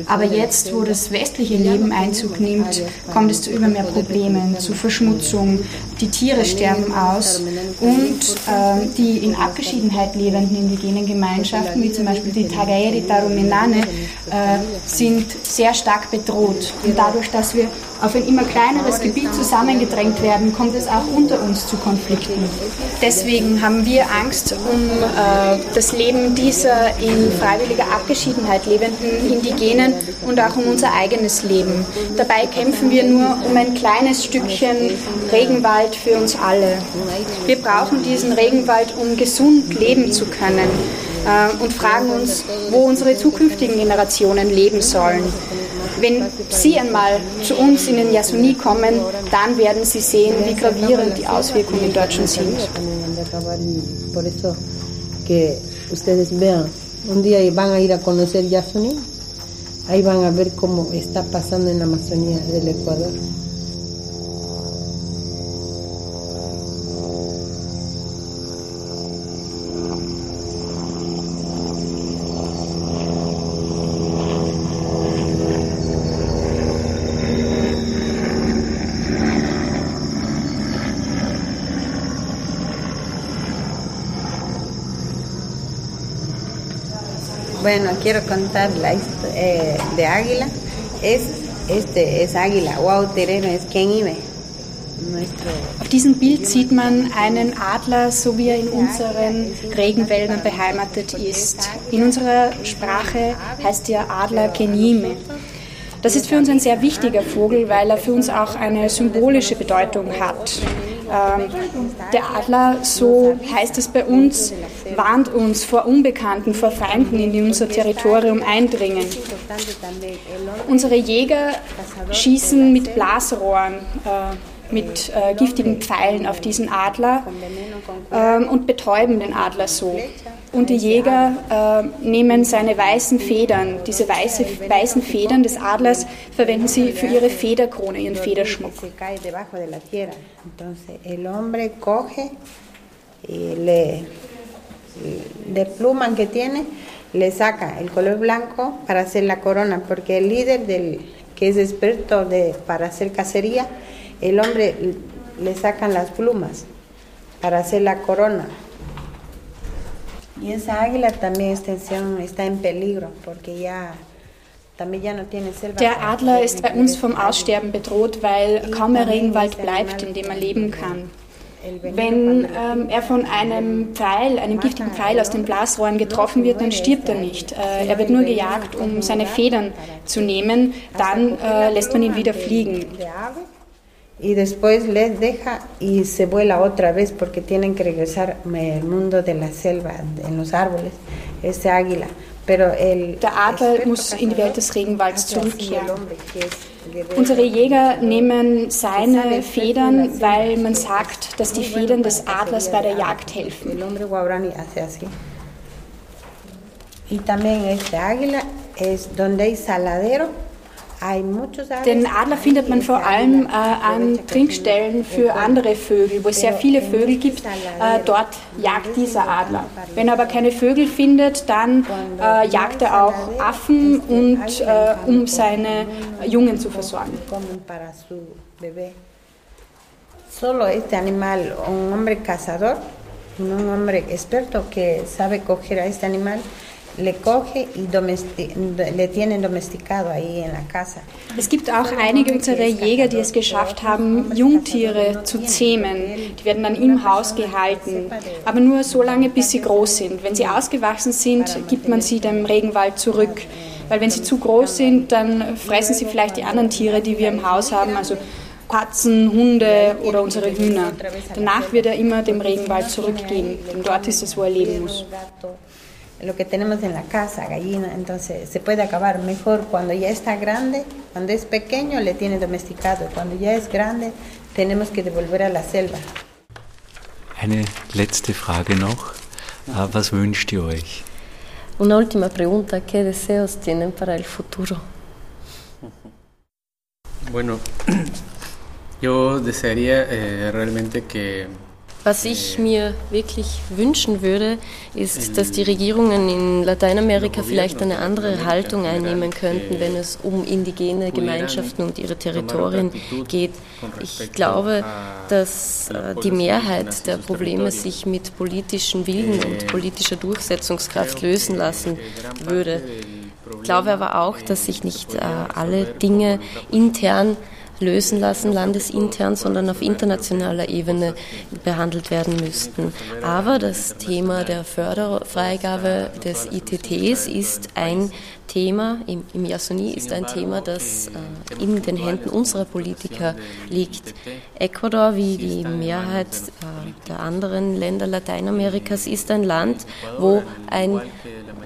Aber jetzt, wo das westliche Leben Einzug nimmt, kommt es zu immer mehr Problemen, zu Verschmutzung. Die Tiere sterben aus und äh, die in Abgeschiedenheit lebenden indigenen Gemeinschaften, wie zum Beispiel die Tagaeri Tarumenane, äh, sind sehr stark bedroht. Und dadurch, dass wir auf ein immer kleineres Gebiet zusammengedrängt werden, kommt es auch unter uns zu Konflikten. Deswegen haben wir Angst um äh, das Leben dieser in freiwilliger Abgeschiedenheit lebenden Indigenen und auch um unser eigenes Leben. Dabei kämpfen wir nur um ein kleines Stückchen Regenwald für uns alle. Wir brauchen diesen Regenwald, um gesund leben zu können äh, und fragen uns, wo unsere zukünftigen Generationen leben sollen. Wenn Sie einmal zu uns in den Yasuni kommen, dann werden Sie sehen, wie gravierend die Auswirkungen dort schon sind. Un día van a ir a conocer Yasuni, ahí van a ver cómo está pasando en la Amazonía del Ecuador. Bueno, quiero contar la eh, de Águila. Es, este es Águila, Wow Tereno, es quien iba. Auf diesem Bild sieht man einen Adler, so wie er in unseren Regenwäldern beheimatet ist. In unserer Sprache heißt der Adler Kenime. Das ist für uns ein sehr wichtiger Vogel, weil er für uns auch eine symbolische Bedeutung hat. Ähm, der Adler, so heißt es bei uns, warnt uns vor Unbekannten, vor Feinden, die in unser Territorium eindringen. Unsere Jäger schießen mit Blasrohren. Äh, mit äh, giftigen Pfeilen auf diesen Adler ähm, und betäuben den Adler so. Und die Jäger äh, nehmen seine weißen Federn, diese weiße, weißen Federn des Adlers, verwenden sie für ihre Federkrone, ihren Federschmuck. De plumas que tiene, le saca el color blanco para hacer la corona, porque el líder del, que es experto de, para hacer cacería, el hombre le sacan las plumas para hacer la corona. Y esa águila también en, está en peligro porque ya Der Adler ist bei uns vom Aussterben bedroht, weil kaum mehr Regenwald bleibt, in dem er leben kann. Wenn ähm, er von einem Pfeil, einem giftigen Pfeil aus den Blasrohren getroffen wird, dann stirbt er nicht. Äh, er wird nur gejagt, um seine Federn zu nehmen. Dann äh, lässt man ihn wieder fliegen. y después les deja y se vuela otra vez porque tienen que regresar al mundo de la selva, en los árboles, este águila. Pero el Der Adler muss in die Welt des Regenwalds zurückkehren. Unsere Jäger nehmen seine Federn, weil man sagt, dass die Federn des Adlers bei der Jagd helfen. Y también este águila es donde hay saladero, Den Adler findet man vor allem äh, an Trinkstellen für andere Vögel, wo es sehr viele Vögel gibt. Äh, dort jagt dieser Adler. Wenn er aber keine Vögel findet, dann äh, jagt er auch Affen und äh, um seine Jungen zu versorgen. Solo este animal, un hombre cazador, un hombre experto que sabe coger a este animal, le coge y le tienen domesticado ahí en la casa. Es gibt auch einige unserer Jäger, die es geschafft haben, Jungtiere zu zähmen. Die werden dann im Haus gehalten, aber nur so lange, bis sie groß sind. Wenn sie ausgewachsen sind, gibt man sie dem Regenwald zurück. Weil wenn sie zu groß sind, dann fressen sie vielleicht die anderen Tiere, die wir im Haus haben, also Katzen, Hunde oder unsere Hühner. Danach wird er immer dem Regenwald zurückgehen, denn dort ist es, wo er leben muss. Lo que tenemos en la casa, gallina, entonces se puede acabar mejor cuando ya está grande, cuando es pequeño le tiene domesticado, cuando ya es grande tenemos que devolver a la selva. Eine letzte Frage noch. Ah, was wünscht ihr euch? Una última pregunta, ¿qué deseos tienen para el futuro? Bueno, yo desearía eh, realmente que Was ich mir wirklich wünschen würde, ist, dass die Regierungen in Lateinamerika vielleicht eine andere Haltung einnehmen könnten, wenn es um indigene Gemeinschaften und ihre Territorien geht. Ich glaube, dass äh, die Mehrheit der Probleme sich mit politischen Willen und politischer Durchsetzungskraft lösen lassen würde. Ich glaube aber auch, dass sich nicht äh, alle Dinge intern lösen lassen, landesintern, sondern auf internationaler Ebene behandelt werden müssten. Aber das Thema der Förderfreigabe des ITTs ist ein Thema, im, im Yasuni ist ein Thema, das äh, in den Händen unserer Politiker liegt. Ecuador, wie die Mehrheit äh, der anderen Länder Lateinamerikas, ist ein Land, wo ein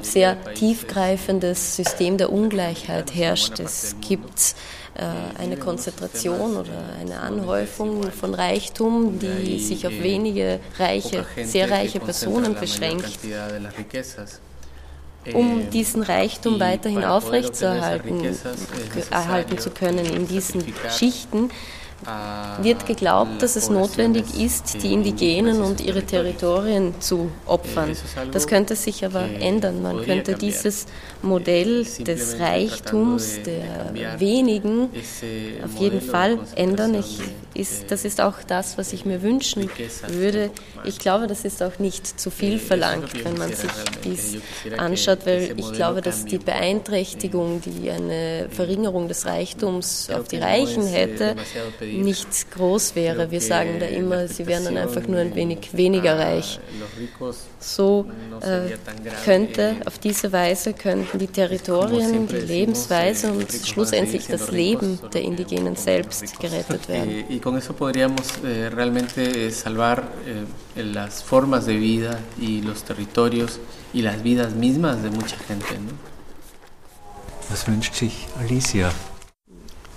sehr tiefgreifendes System der Ungleichheit herrscht. Es gibt eine Konzentration oder eine Anhäufung von Reichtum, die sich auf wenige reiche, sehr reiche Personen beschränkt. Um eh, diesen Reichtum weiterhin aufrechtzuerhalten erhalten zu können in diesen Schichten, wird geglaubt, dass es notwendig ist, die Indigenen und ihre Territorien zu opfern. Das könnte sich aber ändern. Man könnte dieses Modell des Reichtums der wenigen auf jeden Fall ändern. Ich, ist, das ist auch das, was ich mir wünschen würde. Ich glaube, das ist auch nicht zu viel verlangt, wenn man sich dies anschaut, weil ich glaube, dass die Beeinträchtigung, die eine Verringerung des Reichtums auf die Reichen hätte, nicht groß wäre. Wir sagen da immer, sie wären dann einfach nur ein wenig weniger reich. So äh, könnte, auf diese Weise könnten die Territorien, die Lebensweise und schlussendlich das Leben der Indigenen selbst gerettet werden. Y con eso podríamos eh, realmente salvar eh, las formas de vida y los territorios y las vidas mismas de mucha gente. ¿no? Was wünscht sich Alicia? Si gobierno respetara nuestros territorios,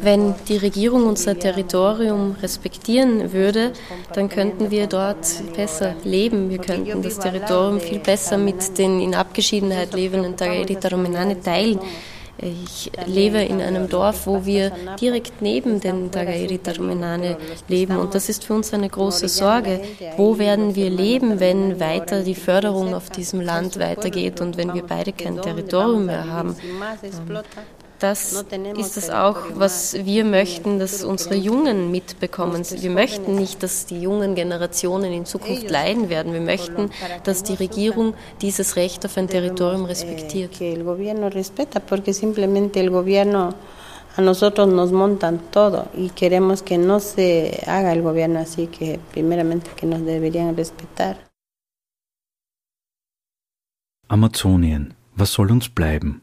Wenn die Regierung unser Territorium respektieren würde, dann könnten wir dort besser leben. Wir könnten das Territorium viel besser mit den in Abgeschiedenheit lebenden Tagaeri Taromenane teilen. Ich lebe in einem Dorf, wo wir direkt neben den Tagaeri Tarumenane leben und das ist für uns eine große Sorge. Wo werden wir leben, wenn weiter die Förderung auf diesem Land weitergeht und wenn wir beide kein Territorium mehr haben? Das ist es auch, was wir möchten, dass unsere Jungen mitbekommen. Wir möchten nicht, dass die jungen Generationen in Zukunft leiden werden. Wir möchten, dass die Regierung dieses Recht auf ein Territorium respektiert. a nosotros nos montan todo y queremos que no se haga el gobierno así, que primeramente que nos deberían respetar. Amazonien, was soll uns bleiben?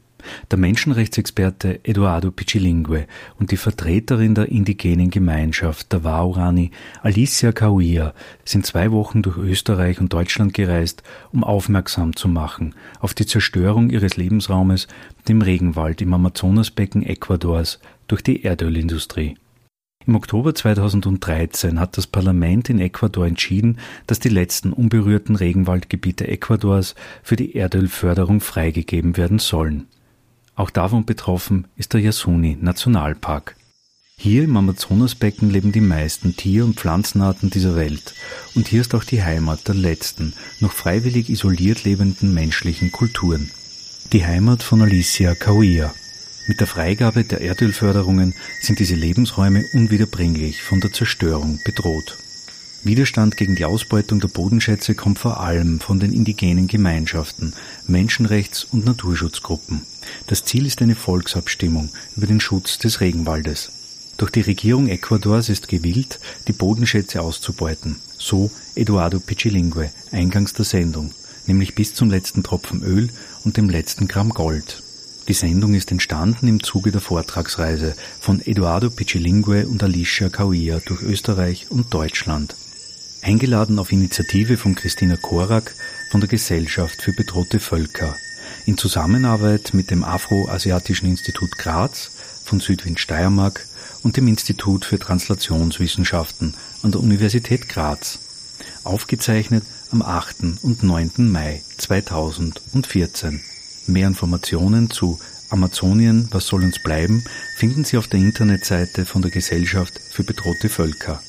Der Menschenrechtsexperte Eduardo Piccilingue und die Vertreterin der indigenen Gemeinschaft, der Waorani, Alicia Kauia, sind zwei Wochen durch Österreich und Deutschland gereist, um aufmerksam zu machen auf die Zerstörung ihres Lebensraumes, dem Regenwald im Amazonasbecken Ecuadors, durch die Erdölindustrie. Im Oktober 2013 hat das Parlament in Ecuador entschieden, dass die letzten unberührten Regenwaldgebiete Ecuadors für die Erdölförderung freigegeben werden sollen. Auch davon betroffen ist der Yasuni Nationalpark. Hier im Amazonasbecken leben die meisten Tier- und Pflanzenarten dieser Welt und hier ist auch die Heimat der letzten, noch freiwillig isoliert lebenden menschlichen Kulturen. Die Heimat von Alicia Kauia. Mit der Freigabe der Erdölförderungen sind diese Lebensräume unwiederbringlich von der Zerstörung bedroht. Widerstand gegen die Ausbeutung der Bodenschätze kommt vor allem von den indigenen Gemeinschaften, Menschenrechts- und Naturschutzgruppen. Das Ziel ist eine Volksabstimmung über den Schutz des Regenwaldes. Doch die Regierung Ecuadors ist gewillt, die Bodenschätze auszubeuten. So Eduardo Pichilingue, eingangs der Sendung, nämlich bis zum letzten Tropfen Öl und dem letzten Gramm Gold. Die Sendung ist entstanden im Zuge der Vortragsreise von Eduardo Pichilingue und Alicia Kauia durch Österreich und Deutschland. Eingeladen auf Initiative von Christina Korak von der Gesellschaft für bedrohte Völker in Zusammenarbeit mit dem Afroasiatischen Institut Graz von Südwind Steiermark und dem Institut für Translationswissenschaften an der Universität Graz. Aufgezeichnet am 8. und 9. Mai 2014. Mehr Informationen zu Amazonien, was soll uns bleiben, finden Sie auf der Internetseite von der Gesellschaft für bedrohte Völker.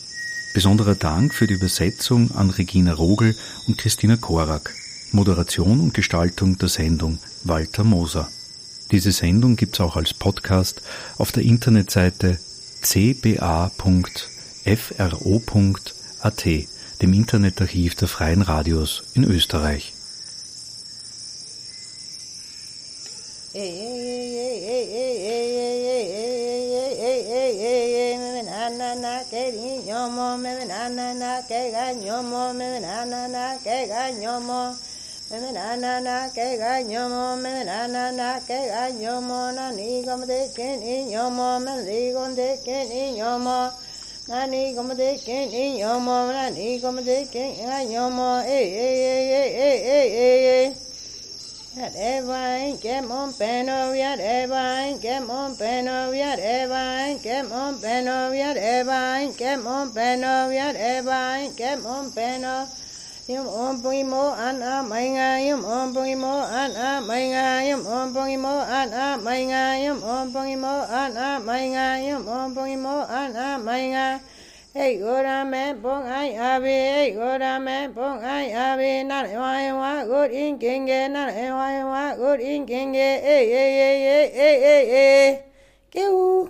Besonderer Dank für die Übersetzung an Regina Rogel und Christina Korak. Moderation und Gestaltung der Sendung Walter Moser. Diese Sendung gibt's auch als Podcast auf der Internetseite cba.fro.at, dem Internetarchiv der Freien Radios in Österreich. que di ñomo me venanana que ga ñomo me venanana que ga ñomo me venanana que ga ñomo me venanana que ga ñomo na ni como de que ni ñomo me digo de que ni ñomo na ni como de que ni ñomo na ni como de que ga ñomo eh eh eh eh eh eh eh Yat evain kem on peno yat evain kem on peno yat evain kem on peno yat evain kem on peno yat evain kem on peno Yum om primo an a mainga yum om primo an a mainga yum om primo an a mainga yum om primo an a mainga yum om primo an a mainga Hey gora me bong ai ave hey gora me bong ai ave na le wa wa good in kenge eh. na le wa wa good in kenge eh. hey hey hey hey hey hey kêu